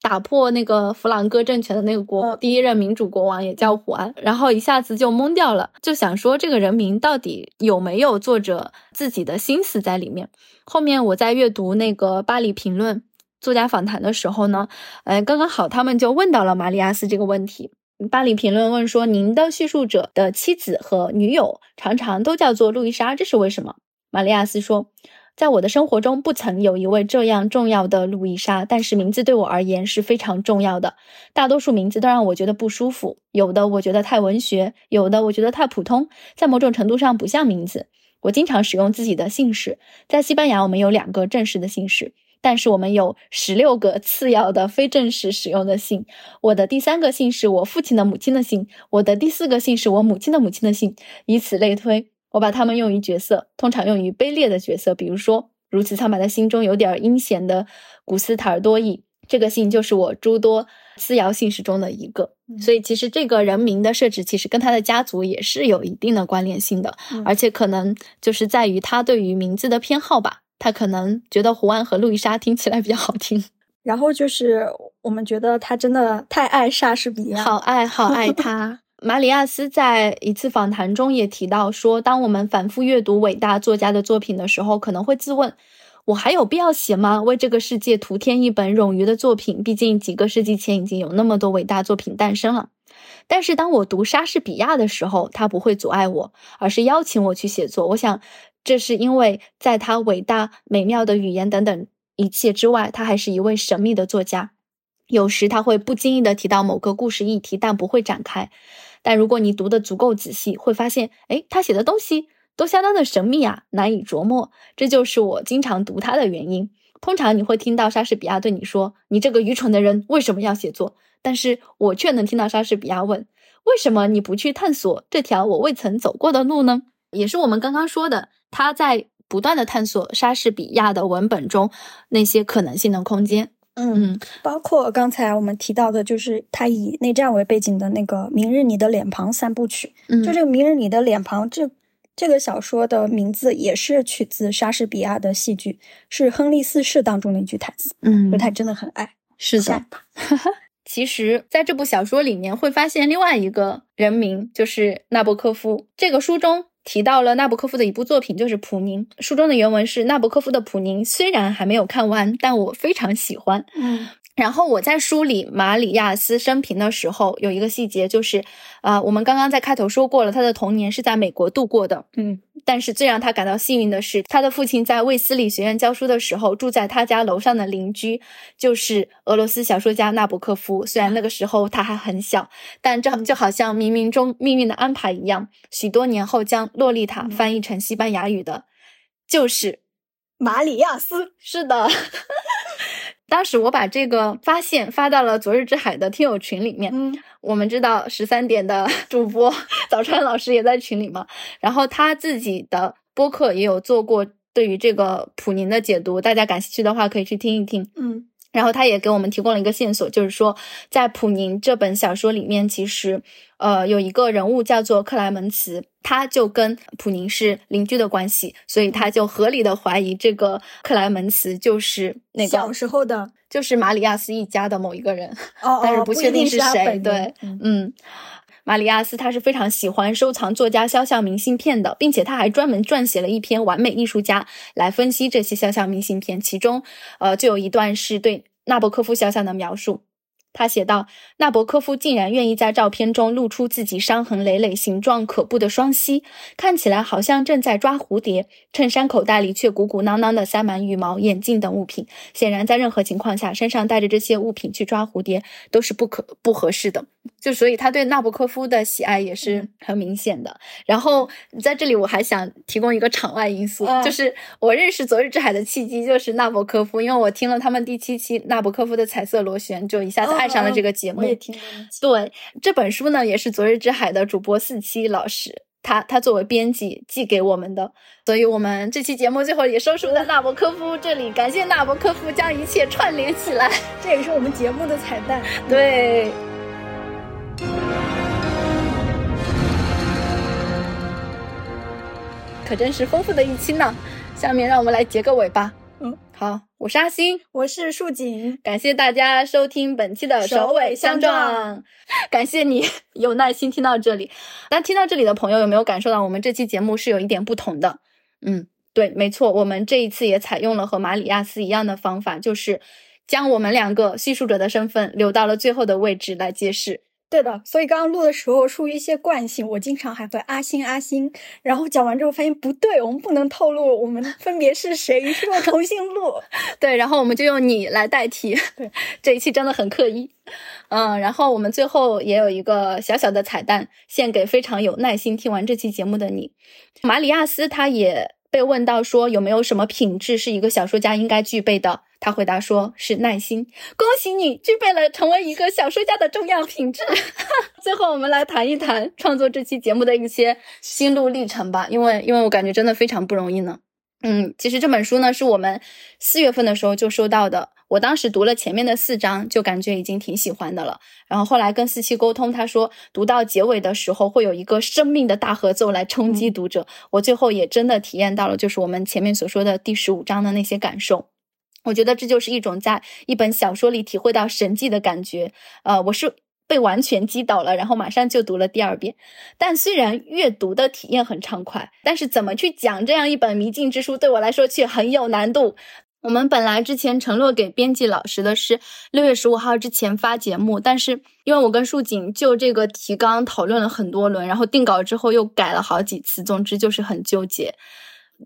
打破那个弗朗哥政权的那个国、嗯第一任民主国王也叫胡安，然后一下子就懵掉了，就想说这个人名到底有没有作者自己的心思在里面？后面我在阅读那个巴黎评论作家访谈的时候呢，呃，刚刚好他们就问到了马里亚斯这个问题。巴黎评论问说：“您的叙述者的妻子和女友常常都叫做路易莎，这是为什么？”马里亚斯说：“在我的生活中不曾有一位这样重要的路易莎，但是名字对我而言是非常重要的。大多数名字都让我觉得不舒服，有的我觉得太文学，有的我觉得太普通，在某种程度上不像名字。我经常使用自己的姓氏，在西班牙我们有两个正式的姓氏。”但是我们有十六个次要的非正式使用的姓。我的第三个姓是我父亲的母亲的姓，我的第四个姓是我母亲的母亲的姓，以此类推。我把它们用于角色，通常用于卑劣的角色，比如说如此苍白的心中有点阴险的古斯塔尔多伊，这个姓就是我诸多次要姓氏中的一个。所以其实这个人名的设置，其实跟他的家族也是有一定的关联性的，嗯而且可能就是在于他对于名字的偏好吧。他可能觉得胡安和路易莎听起来比较好听，*laughs* 然后就是我们觉得他真的太爱莎士比亚，好爱好爱 *laughs* 他。马里亚斯在一次访谈中也提到说，当我们反复阅读伟大作家的作品的时候，可能会自问：我还有必要写吗？为这个世界徒添一本冗余的作品？毕竟几个世纪前已经有那么多伟大作品诞生了。但是当我读莎士比亚的时候，他不会阻碍我，而是邀请我去写作。我想，这是因为在他伟大美妙的语言等等一切之外，他还是一位神秘的作家。有时他会不经意的提到某个故事议题，但不会展开。但如果你读的足够仔细，会发现，哎，他写的东西都相当的神秘啊，难以琢磨。这就是我经常读他的原因。通常你会听到莎士比亚对你说：“你这个愚蠢的人，为什么要写作？”但是我却能听到莎士比亚问：“为什么你不去探索这条我未曾走过的路呢？”也是我们刚刚说的，他在不断的探索莎士比亚的文本中那些可能性的空间。嗯，包括刚才我们提到的，就是他以内战为背景的那个《明日你的脸庞》三部曲。嗯，就这个《明日你的脸庞》，这这个小说的名字也是取自莎士比亚的戏剧，是《亨利四世》当中的一句台词。嗯，就他真的很爱。是的。*laughs* 其实，在这部小说里面会发现另外一个人名，就是纳博科夫。这个书中。提到了纳博科夫的一部作品，就是《普宁》。书中的原文是：纳博科夫的《普宁》虽然还没有看完，但我非常喜欢。然后我在梳理马里亚斯生平的时候，有一个细节就是，啊，我们刚刚在开头说过了，他的童年是在美国度过的。嗯，但是最让他感到幸运的是，他的父亲在卫斯理学院教书的时候，住在他家楼上的邻居就是俄罗斯小说家纳博科夫。虽然那个时候他还很小，但这就好像冥冥中命运的安排一样，许多年后将《洛丽塔》翻译成西班牙语的，就是马里亚斯。是的。当时我把这个发现发到了昨日之海的听友群里面。嗯，我们知道十三点的 *laughs* 主播早川老师也在群里嘛，然后他自己的播客也有做过对于这个普宁的解读，大家感兴趣的话可以去听一听。嗯。然后他也给我们提供了一个线索，就是说，在普宁这本小说里面，其实，呃，有一个人物叫做克莱门茨，他就跟普宁是邻居的关系，所以他就合理的怀疑这个克莱门茨就是那个小时候的，就是马里亚斯一家的某一个人，哦，但是不确定是谁。对，嗯。马里亚斯他是非常喜欢收藏作家肖像明信片的，并且他还专门撰写了一篇《完美艺术家》来分析这些肖像明信片，其中，呃，就有一段是对纳博科夫肖像的描述。他写道：“纳博科夫竟然愿意在照片中露出自己伤痕累累、形状可怖的双膝，看起来好像正在抓蝴蝶，衬衫口袋里却鼓鼓囊囊的塞满羽毛、眼镜等物品。显然，在任何情况下，身上带着这些物品去抓蝴蝶都是不可不合适的。就所以，他对纳博科夫的喜爱也是很明显的。然后，在这里我还想提供一个场外因素，就是我认识《昨日之海》的契机就是纳博科夫，因为我听了他们第七期纳博科夫的彩色螺旋，就一下子。”爱上了这个节目，对这本书呢，也是昨日之海的主播四七老师，他他作为编辑寄给我们的，所以我们这期节目最后也收束在纳博科夫这里，感谢纳博科夫将一切串联起来，*laughs* 这也是我们节目的彩蛋，对，可真是丰富的一期呢。下面让我们来结个尾吧。嗯，好，我是阿星，我是树锦，感谢大家收听本期的首尾相撞，感谢你 *laughs* 有耐心听到这里。那听到这里的朋友有没有感受到我们这期节目是有一点不同的？嗯，对，没错，我们这一次也采用了和马里亚斯一样的方法，就是将我们两个叙述者的身份留到了最后的位置来揭示。对的，所以刚刚录的时候，出于一些惯性，我经常还会阿星阿星，然后讲完之后发现不对，我们不能透露我们分别是谁，于是又重新录。*laughs* 对，然后我们就用你来代替。对，这一期真的很刻意。嗯，然后我们最后也有一个小小的彩蛋，献给非常有耐心听完这期节目的你。马里亚斯他也被问到说有没有什么品质是一个小说家应该具备的。他回答说：“是耐心。”恭喜你具备了成为一个小说家的重要品质。*laughs* 最后，我们来谈一谈创作这期节目的一些心路历程吧，因为因为我感觉真的非常不容易呢。嗯，其实这本书呢是我们四月份的时候就收到的，我当时读了前面的四章，就感觉已经挺喜欢的了。然后后来跟四七沟通，他说读到结尾的时候会有一个生命的大合奏来冲击读者。我最后也真的体验到了，就是我们前面所说的第十五章的那些感受。我觉得这就是一种在一本小说里体会到神迹的感觉。呃，我是被完全击倒了，然后马上就读了第二遍。但虽然阅读的体验很畅快，但是怎么去讲这样一本迷境之书，对我来说却很有难度。我们本来之前承诺给编辑老师的是六月十五号之前发节目，但是因为我跟树锦就这个提纲讨论了很多轮，然后定稿之后又改了好几次，总之就是很纠结。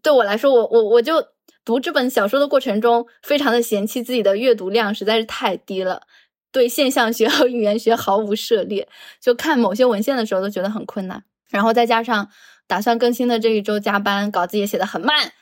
对我来说，我我我就读这本小说的过程中，非常的嫌弃自己的阅读量实在是太低了，对现象学和语言学毫无涉猎，就看某些文献的时候都觉得很困难。然后再加上打算更新的这一周加班，稿子也写得很慢，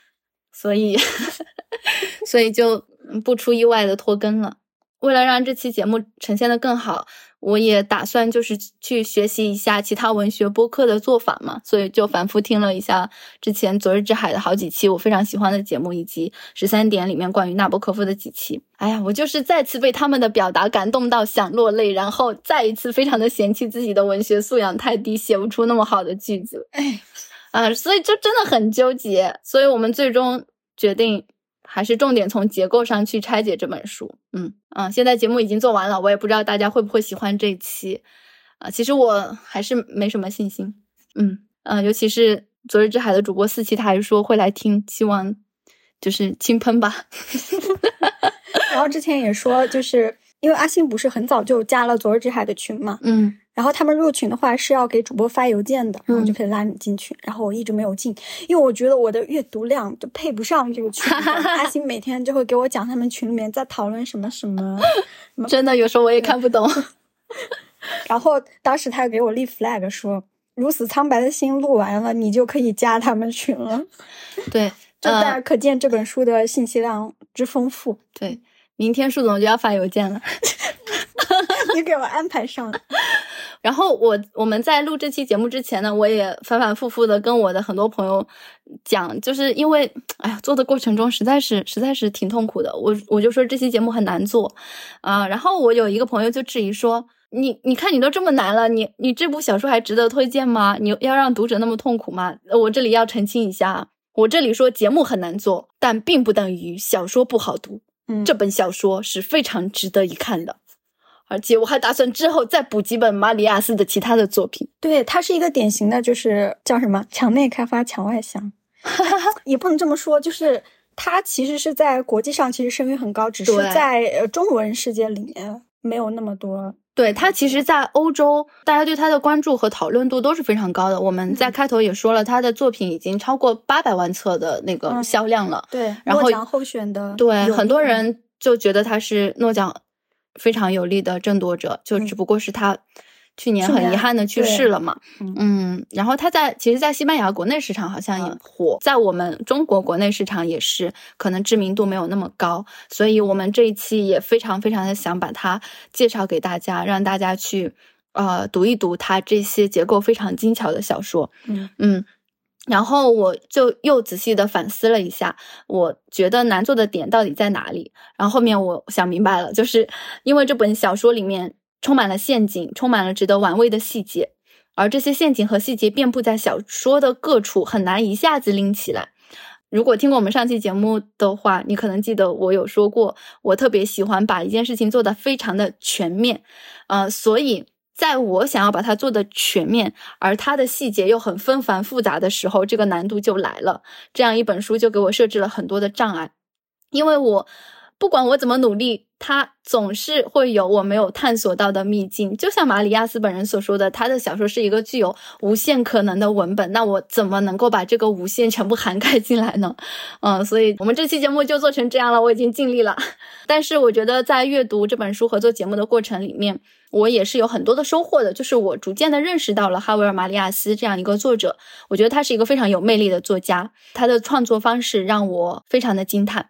所以 *laughs* *laughs* 所以就不出意外的拖更了。为了让这期节目呈现的更好，我也打算就是去学习一下其他文学播客的做法嘛，所以就反复听了一下之前《昨日之海》的好几期我非常喜欢的节目，以及十三点里面关于纳博科夫的几期。哎呀，我就是再次被他们的表达感动到想落泪，然后再一次非常的嫌弃自己的文学素养太低，写不出那么好的句子。哎，啊，所以就真的很纠结。所以我们最终决定。还是重点从结构上去拆解这本书。嗯嗯，现在节目已经做完了，我也不知道大家会不会喜欢这一期。啊，其实我还是没什么信心。嗯嗯，尤其是昨日之海的主播四期，他还说会来听，希望就是轻喷吧。*laughs* 然后之前也说，就是因为阿星不是很早就加了昨日之海的群嘛。嗯。然后他们入群的话是要给主播发邮件的，然后就可以拉你进群。然后我一直没有进，因为我觉得我的阅读量就配不上这个群。阿星每天就会给我讲他们群里面在讨论什么什么，真的有时候我也看不懂。*laughs* 然后当时他给我立 flag 说：“如此苍白的心录完了，你就可以加他们群了。*laughs* ”对，就大家可见这本书的信息量之丰富。对，明天树总就要发邮件了，*laughs* 你给我安排上了。*laughs* 然后我我们在录这期节目之前呢，我也反反复复的跟我的很多朋友讲，就是因为哎呀做的过程中实在是实在是挺痛苦的，我我就说这期节目很难做啊。然后我有一个朋友就质疑说，你你看你都这么难了，你你这部小说还值得推荐吗？你要让读者那么痛苦吗？我这里要澄清一下，我这里说节目很难做，但并不等于小说不好读。嗯，这本小说是非常值得一看的。而且我还打算之后再补几本马里亚斯的其他的作品。对，他是一个典型的，就是叫什么“墙内开发，墙外香 *laughs* ”，也不能这么说，就是他其实是在国际上其实声誉很高，只是在呃中文世界里面没有那么多。对他，其实，在欧洲，大家对他的关注和讨论度都是非常高的。我们在开头也说了，他的作品已经超过八百万册的那个销量了。对，然后奖候选的，对很多人就觉得他是诺奖。非常有力的争夺者，就只不过是他去年很遗憾的去世了嘛。嗯，然后他在其实，在西班牙国内市场好像也火，在我们中国国内市场也是可能知名度没有那么高，所以我们这一期也非常非常的想把它介绍给大家，让大家去呃读一读他这些结构非常精巧的小说。嗯嗯。然后我就又仔细的反思了一下，我觉得难做的点到底在哪里。然后后面我想明白了，就是因为这本小说里面充满了陷阱，充满了值得玩味的细节，而这些陷阱和细节遍布在小说的各处，很难一下子拎起来。如果听过我们上期节目的话，你可能记得我有说过，我特别喜欢把一件事情做得非常的全面，呃，所以。在我想要把它做的全面，而它的细节又很纷繁复杂的时候，这个难度就来了。这样一本书就给我设置了很多的障碍，因为我不管我怎么努力。它总是会有我没有探索到的秘境，就像马里亚斯本人所说的，他的小说是一个具有无限可能的文本。那我怎么能够把这个无限全部涵盖进来呢？嗯，所以我们这期节目就做成这样了，我已经尽力了。*laughs* 但是我觉得在阅读这本书和做节目的过程里面，我也是有很多的收获的，就是我逐渐的认识到了哈维尔·马里亚斯这样一个作者，我觉得他是一个非常有魅力的作家，他的创作方式让我非常的惊叹。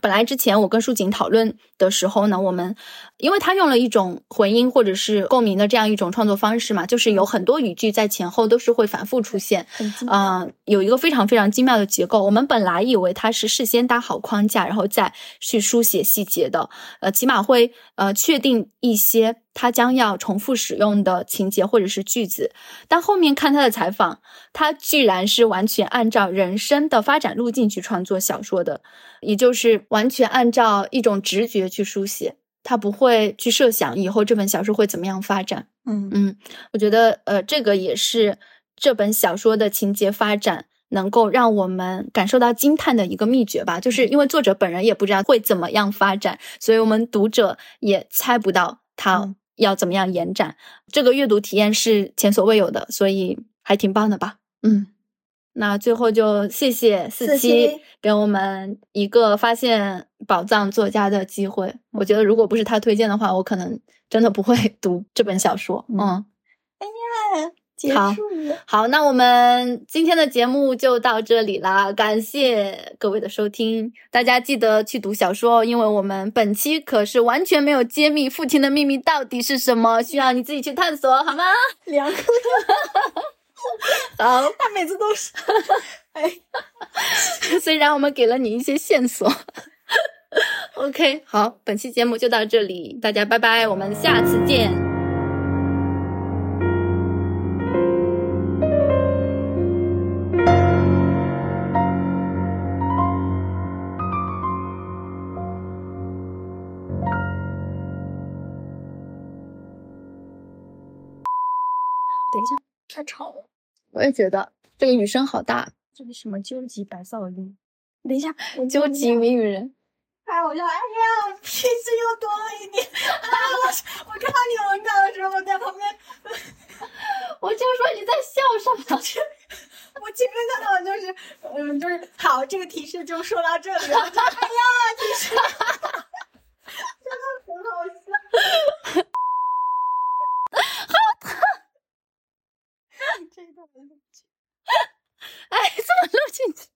本来之前我跟舒锦讨论的时候呢，我们因为他用了一种混音或者是共鸣的这样一种创作方式嘛，就是有很多语句在前后都是会反复出现，嗯，有一个非常非常精妙的结构。我们本来以为他是事先搭好框架，然后再去书写细节的，呃，起码会呃确定一些。他将要重复使用的情节或者是句子，但后面看他的采访，他居然是完全按照人生的发展路径去创作小说的，也就是完全按照一种直觉去书写，他不会去设想以后这本小说会怎么样发展。嗯嗯，我觉得呃，这个也是这本小说的情节发展能够让我们感受到惊叹的一个秘诀吧。就是因为作者本人也不知道会怎么样发展，所以我们读者也猜不到他要怎么样延展。这个阅读体验是前所未有的，所以还挺棒的吧？嗯。那最后就谢谢四七给我们一个发现宝藏作家的机会。我觉得如果不是他推荐的话，我可能真的不会 *laughs* 读这本小说。嗯，哎呀，结束好，那我们今天的节目就到这里啦，感谢各位的收听。大家记得去读小说，因为我们本期可是完全没有揭秘父亲的秘密到底是什么，需要你自己去探索，好吗？*laughs* 两个。*laughs* 好，他每次都是，*laughs* 哎，虽然我们给了你一些线索，OK，好，本期节目就到这里，大家拜拜，我们下次见。下，太吵。我也觉得这个雨声好大。这个什么究极白噪音？等一下，究极谜语人。哎，我就哎呀，脾气又多了一点。*laughs* 我我看到你文稿的时候，我在旁边，*laughs* 我就说你在笑什么？*laughs* 我前面看到就是，嗯，就是好，这个提示就说到这里了。哎呀，提示，真的很好笑。好疼。这段录进，哎，怎么录进去？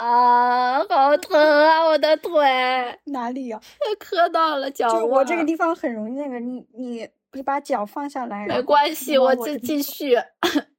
啊，好疼啊！我的腿哪里呀？磕到了脚就我这个地方很容易那个，你你你把脚放下来。没关系，我再继续。*laughs*